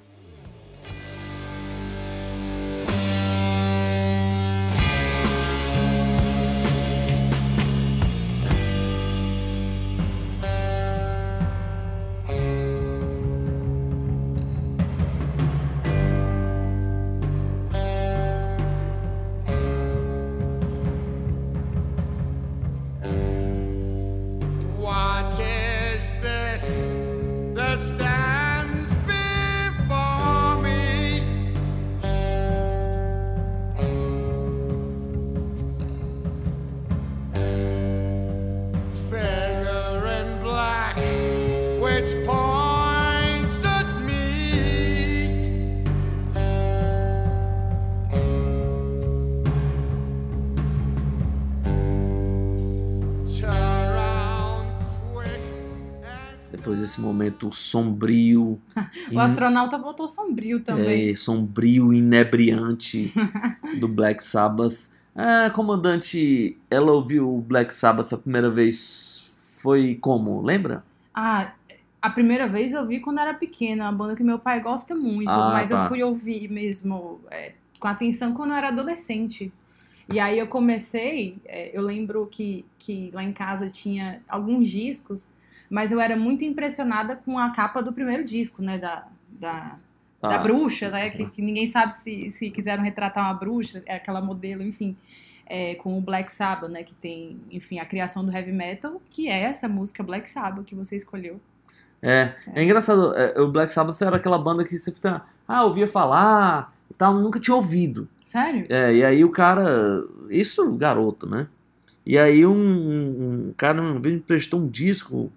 Momento sombrio, O in- astronauta voltou sombrio também. é, sombrio, inebriante do Black Sabbath. A comandante, ela ouviu o Black Sabbath a primeira vez, foi como? Lembra? Ah, a primeira vez eu vi quando era pequena, uma banda que meu pai gosta muito, Ah, mas tá. eu fui ouvir mesmo é, com atenção quando eu era adolescente. E aí eu comecei, é, eu lembro que, que lá em casa tinha alguns discos, mas eu era muito impressionada com a capa do primeiro disco, né, da, da, da Ah, bruxa, né? Que, que ninguém sabe se, se quiseram retratar uma bruxa, é aquela modelo, enfim. é, com o Black Sabbath, né? Que tem, enfim, a criação do heavy metal, que é essa música Black Sabbath que você escolheu. É, é engraçado, é, o Black Sabbath era aquela banda que sempre tá, ah, ouvia falar e tal, nunca tinha ouvido. Sério? É, e aí o cara, isso garoto, né? E aí um, um, um cara me prestou um disco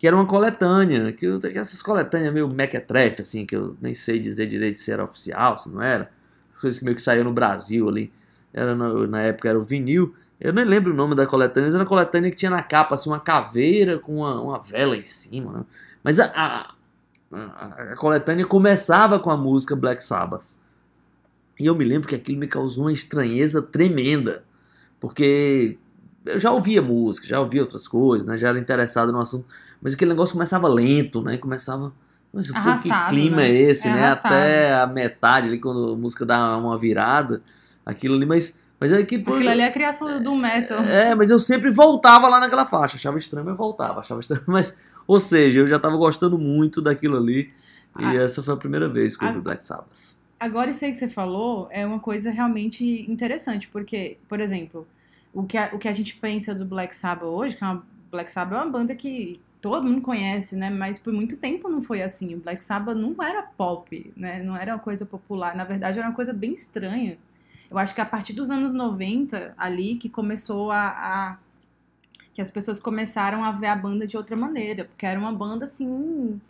que era uma coletânea, que eu, essas coletâneas meio mequetrefe, assim, que eu nem sei dizer direito se era oficial, se não era. As coisas que meio que saíam no Brasil ali. Era na, na época era o vinil. Eu nem lembro o nome da coletânea, mas era uma coletânea que tinha na capa assim, uma caveira com uma, uma vela em cima. Né? Mas a, a, a, a coletânea começava com a música Black Sabbath. E eu me lembro que aquilo me causou uma estranheza tremenda. Porque eu já ouvia música, já ouvia outras coisas, né? Já era interessado no assunto, mas aquele negócio começava lento, né? Começava. Mas pô, que clima né? é esse, É né? arrastado. Até a metade ali, quando a música dá uma virada, aquilo ali, mas. Mas é que. pô, Aquilo ali é a criação do metal. é, mas eu sempre voltava lá naquela faixa. Achava estranho, mas voltava. Achava estranho, mas. Ou seja, eu já tava gostando muito daquilo ali. E Ah. essa foi a primeira vez que eu ouvi Black Sabbath. Agora, isso aí que você falou é uma coisa realmente interessante, porque, por exemplo, o que a, o que a gente pensa do Black Sabbath hoje, que é uma, Black Sabbath é uma banda que todo mundo conhece, né? Mas por muito tempo não foi assim. O Black Sabbath não era pop, né? Não era uma coisa popular. Na verdade, era uma coisa bem estranha. Eu acho que a partir dos anos 90, ali, que começou a- a que as pessoas começaram a ver a banda de outra maneira, porque era uma banda assim,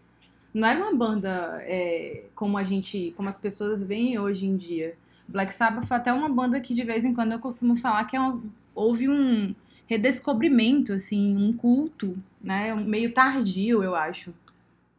não era uma banda é, como a gente, como as pessoas veem hoje em dia. Black Sabbath foi até uma banda que de vez em quando eu costumo falar que é uma- houve um redescobrimento, assim, um culto, né, meio tardio, eu acho.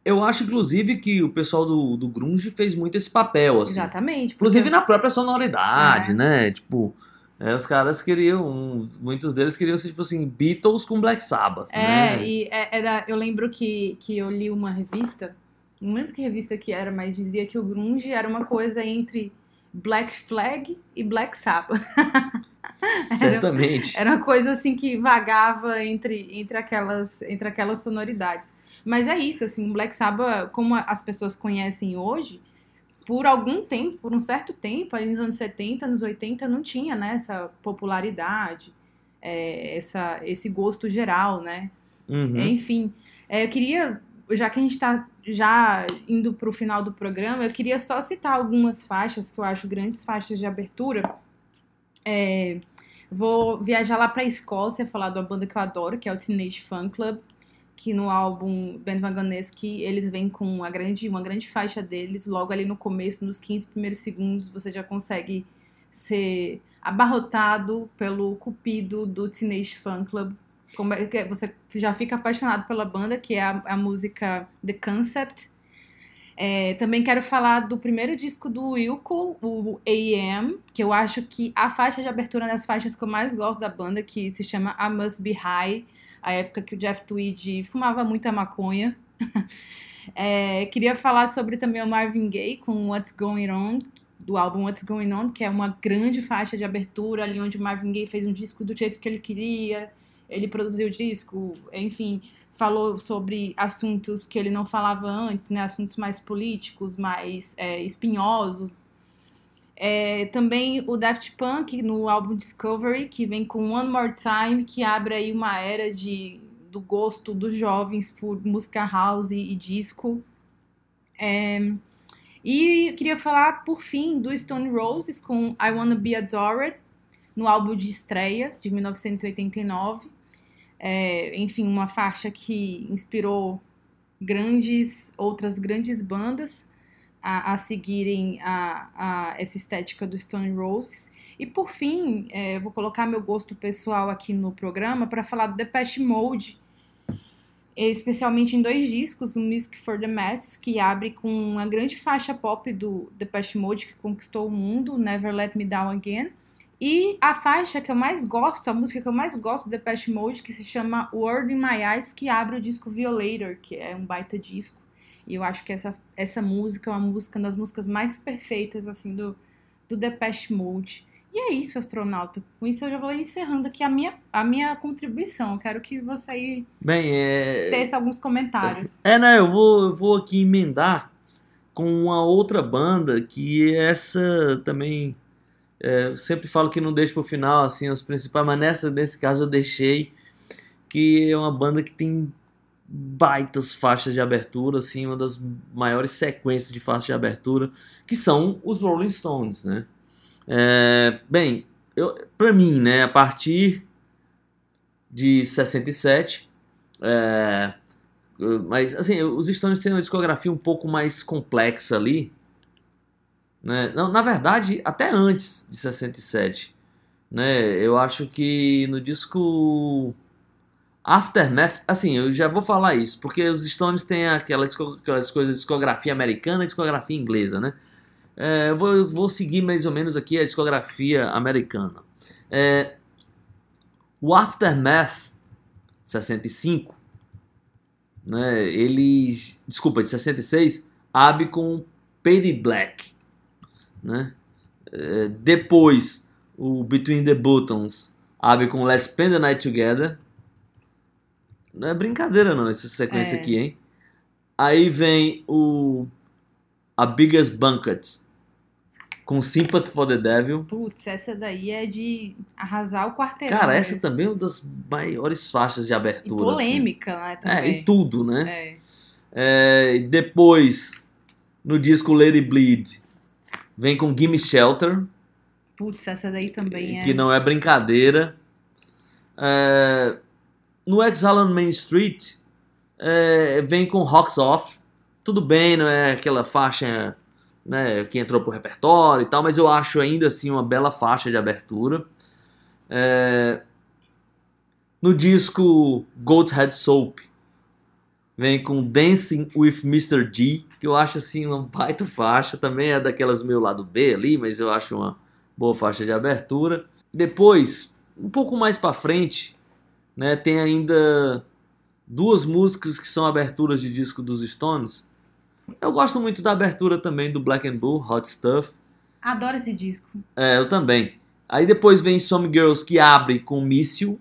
Eu acho, inclusive, que o pessoal do, do Grunge fez muito esse papel, assim. Exatamente. Inclusive porque- na própria sonoridade, É. né? Tipo, é, os caras queriam. Muitos deles queriam ser, tipo assim, Beatles com Black Sabbath. É, né? e é- era, eu lembro que, que eu li uma revista, não lembro que revista que era, mas dizia que o grunge era uma coisa entre Black Flag e Black Sabbath. Certamente. era uma coisa assim que vagava entre, entre, aquelas, entre aquelas sonoridades. Mas é isso, assim, o Black Sabbath, como as pessoas conhecem hoje, por algum tempo, por um certo tempo, ali nos anos 70, anos 80, não tinha né, essa popularidade, é, essa, esse gosto geral, né? Uhum. Enfim, é, eu queria, já que a gente está já indo para o final do programa, eu queria só citar algumas faixas que eu acho grandes faixas de abertura. É, vou viajar lá para a Escócia, falar de uma banda que eu adoro, que é o Teenage Fan Club, que no álbum Band Wagonesque eles vêm com uma grande, uma grande faixa deles, logo ali no começo, nos 15 primeiros segundos, você já consegue ser abarrotado pelo cupido do Teenage Fan Club. É é? você já fica apaixonado pela banda, que é a, a música The Concept. É, também quero falar do primeiro disco do Wilco, o AM, que eu acho que a faixa de abertura é das faixas que eu mais gosto da banda, que se chama I Must Be High, a época que o Jeff Tweedy fumava muita maconha. É, queria falar sobre também o Marvin Gaye com What's Going On, do álbum What's Going On, que é uma grande faixa de abertura, ali onde o Marvin Gaye fez um disco do jeito que ele queria, ele produziu o disco, enfim, falou sobre assuntos que ele não falava antes, né, assuntos mais políticos, mais é, espinhosos. É, também o Daft Punk no álbum Discovery, que vem com One More Time, que abre aí uma era de, do gosto dos jovens por música house e, disco. É, e eu queria falar, por fim, do Stone Roses com I Wanna Be Adored, no álbum de estreia de 1989. É, enfim, uma faixa que inspirou grandes, outras grandes bandas a, a seguirem a, a essa estética do Stone Roses. E por fim, é, vou colocar meu gosto pessoal aqui no programa para falar do Depeche Mode, especialmente em dois discos, o Music for the Masses, que abre com uma grande faixa pop do Depeche Mode que conquistou o mundo, Never Let Me Down Again, e a faixa que eu mais gosto, a música que eu mais gosto do Depeche Mode, que se chama Word in My Eyes, que abre o disco Violator, que é um baita disco. E eu acho que essa, essa música é uma música uma das músicas mais perfeitas, assim, do, do Depeche Mode. E é isso, astronauta. Com isso eu já vou encerrando aqui a minha, a minha contribuição. Eu quero que você aí Bem, é. tece alguns comentários. É, né? Eu vou, eu vou aqui emendar com uma outra banda que essa também. É, eu sempre falo que não deixo pro final, assim, os principais, mas nessa, nesse caso eu deixei. Que é uma banda que tem baitas faixas de abertura, assim, uma das maiores sequências de faixas de abertura, que são os Rolling Stones, né? É, bem, eu, pra mim, né, a partir de 67, é, mas assim, os Stones têm uma discografia um pouco mais complexa ali. Né? Não, na verdade, até antes de 67. Né? Eu acho que no disco Aftermath, assim, eu já vou falar isso, porque os Stones têm aquela disco- aquelas coisas de discografia americana e discografia inglesa, né? É, eu, vou, vou seguir mais ou menos aqui a discografia americana. É, O Aftermath, 65, né, ele, desculpa, de 66, abre com Paddy Black, né? É, depois, o Between the Buttons abre com Let's Spend the Night Together. Não é brincadeira não, essa sequência É. aqui, hein? Aí vem o A Biggest Banquet com Sympathy for the Devil. Putz, essa daí é de arrasar o quarteirão. Cara, essa mesmo. também é uma das maiores faixas de E abertura. assim. polêmica, né, É, também. e tudo, né? É. É, e depois, no disco Lady Bleed, vem com Gimme Shelter, Putz, essa daí também é. que não é brincadeira. É, no Exile on Main Street, é, vem com Rocks Off. Tudo bem, não é aquela faixa né, que entrou pro repertório e tal, mas eu acho ainda assim uma bela faixa de abertura. É, no disco Goat's Head Soap, vem com Dancing with Mr. G, que eu acho assim uma baita faixa, também é daquelas meu lado B ali, mas eu acho uma boa faixa de abertura. Depois, um pouco mais pra frente, né, tem ainda duas músicas que são aberturas de disco dos Stones. Eu gosto muito da abertura também do Black and Blue, Hot Stuff. Adoro esse disco. É, eu também. Aí depois vem Some Girls que abre com Missile.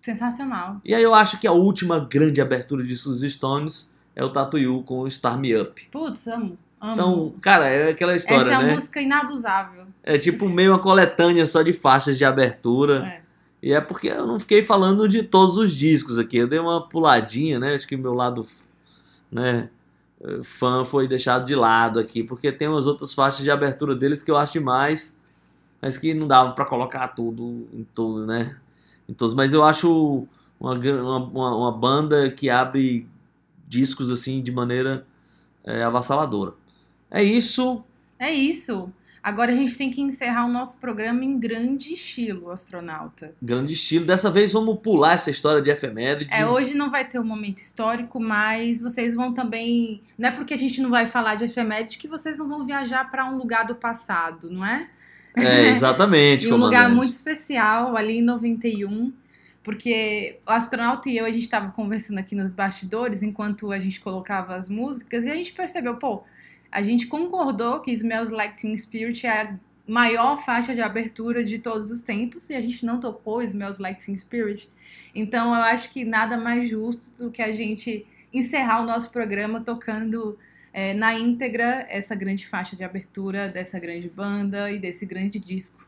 Sensacional. E aí eu acho que a última grande abertura de dos Stones é o Tattoo You com o Star Me Up. Putz, amo. Amo. Então, cara, é aquela história, essa é uma né? música inabusável. É tipo meio uma coletânea só de faixas de abertura. É. E é porque eu não fiquei falando de todos os discos aqui. Eu dei uma puladinha, né? Acho que meu lado, né, fã foi deixado de lado aqui, porque tem umas outras faixas de abertura deles que eu acho demais, mas que não dava pra colocar tudo em tudo, né? Em todos. Mas eu acho uma, uma- uma banda que abre discos assim de maneira eh, avassaladora. É isso. É isso. Agora a gente tem que encerrar o nosso programa em grande estilo, astronauta. Grande estilo. Dessa vez vamos pular essa história de efeméride. É, hoje não vai ter um momento histórico, mas vocês vão também. Não é porque a gente não vai falar de efeméride que vocês não vão viajar para um lugar do passado, não é? É, exatamente, em um lugar muito especial, ali em 91. Porque o astronauta e eu, a gente estava conversando aqui nos bastidores enquanto a gente colocava as músicas e a gente percebeu, pô, a gente concordou que Smells Like Teen Spirit é a maior faixa de abertura de todos os tempos e a gente não tocou Smells Like Teen Spirit. Então eu acho que nada mais justo do que a gente encerrar o nosso programa tocando é, na íntegra essa grande faixa de abertura dessa grande banda e desse grande disco.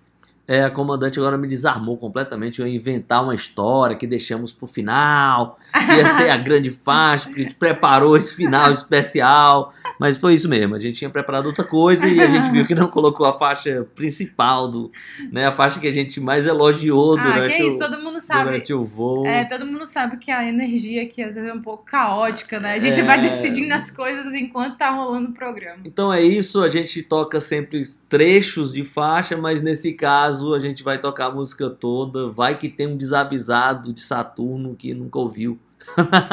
É, a comandante agora me desarmou completamente. Eu ia inventar uma história que deixamos pro final. Ia ser a grande faixa, porque a gente preparou esse final especial. Mas foi isso mesmo. A gente tinha preparado outra coisa e a gente viu que não colocou a faixa principal do. Né, a faixa que a gente mais elogiou Ah, durante, que isso, o, todo mundo sabe. durante o voo. É, todo mundo sabe que a energia aqui às vezes é um pouco caótica, né? A gente É. vai decidindo as coisas enquanto tá rolando o programa. Então é isso, a gente toca sempre trechos de faixa, mas nesse caso a gente vai tocar a música toda. Vai que tem um desavisado de Saturno que nunca ouviu.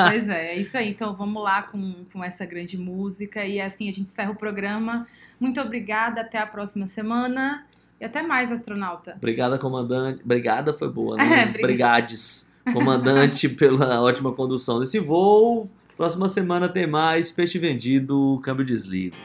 Pois é, é isso aí. Então vamos lá com, com essa grande música. E assim a gente encerra o programa. Muito obrigada, até a próxima semana. E até mais, astronauta. Obrigada, comandante. Obrigada foi boa, né? Brigades, comandante, pela ótima condução desse voo. Próxima semana tem mais peixe vendido, câmbio desligo.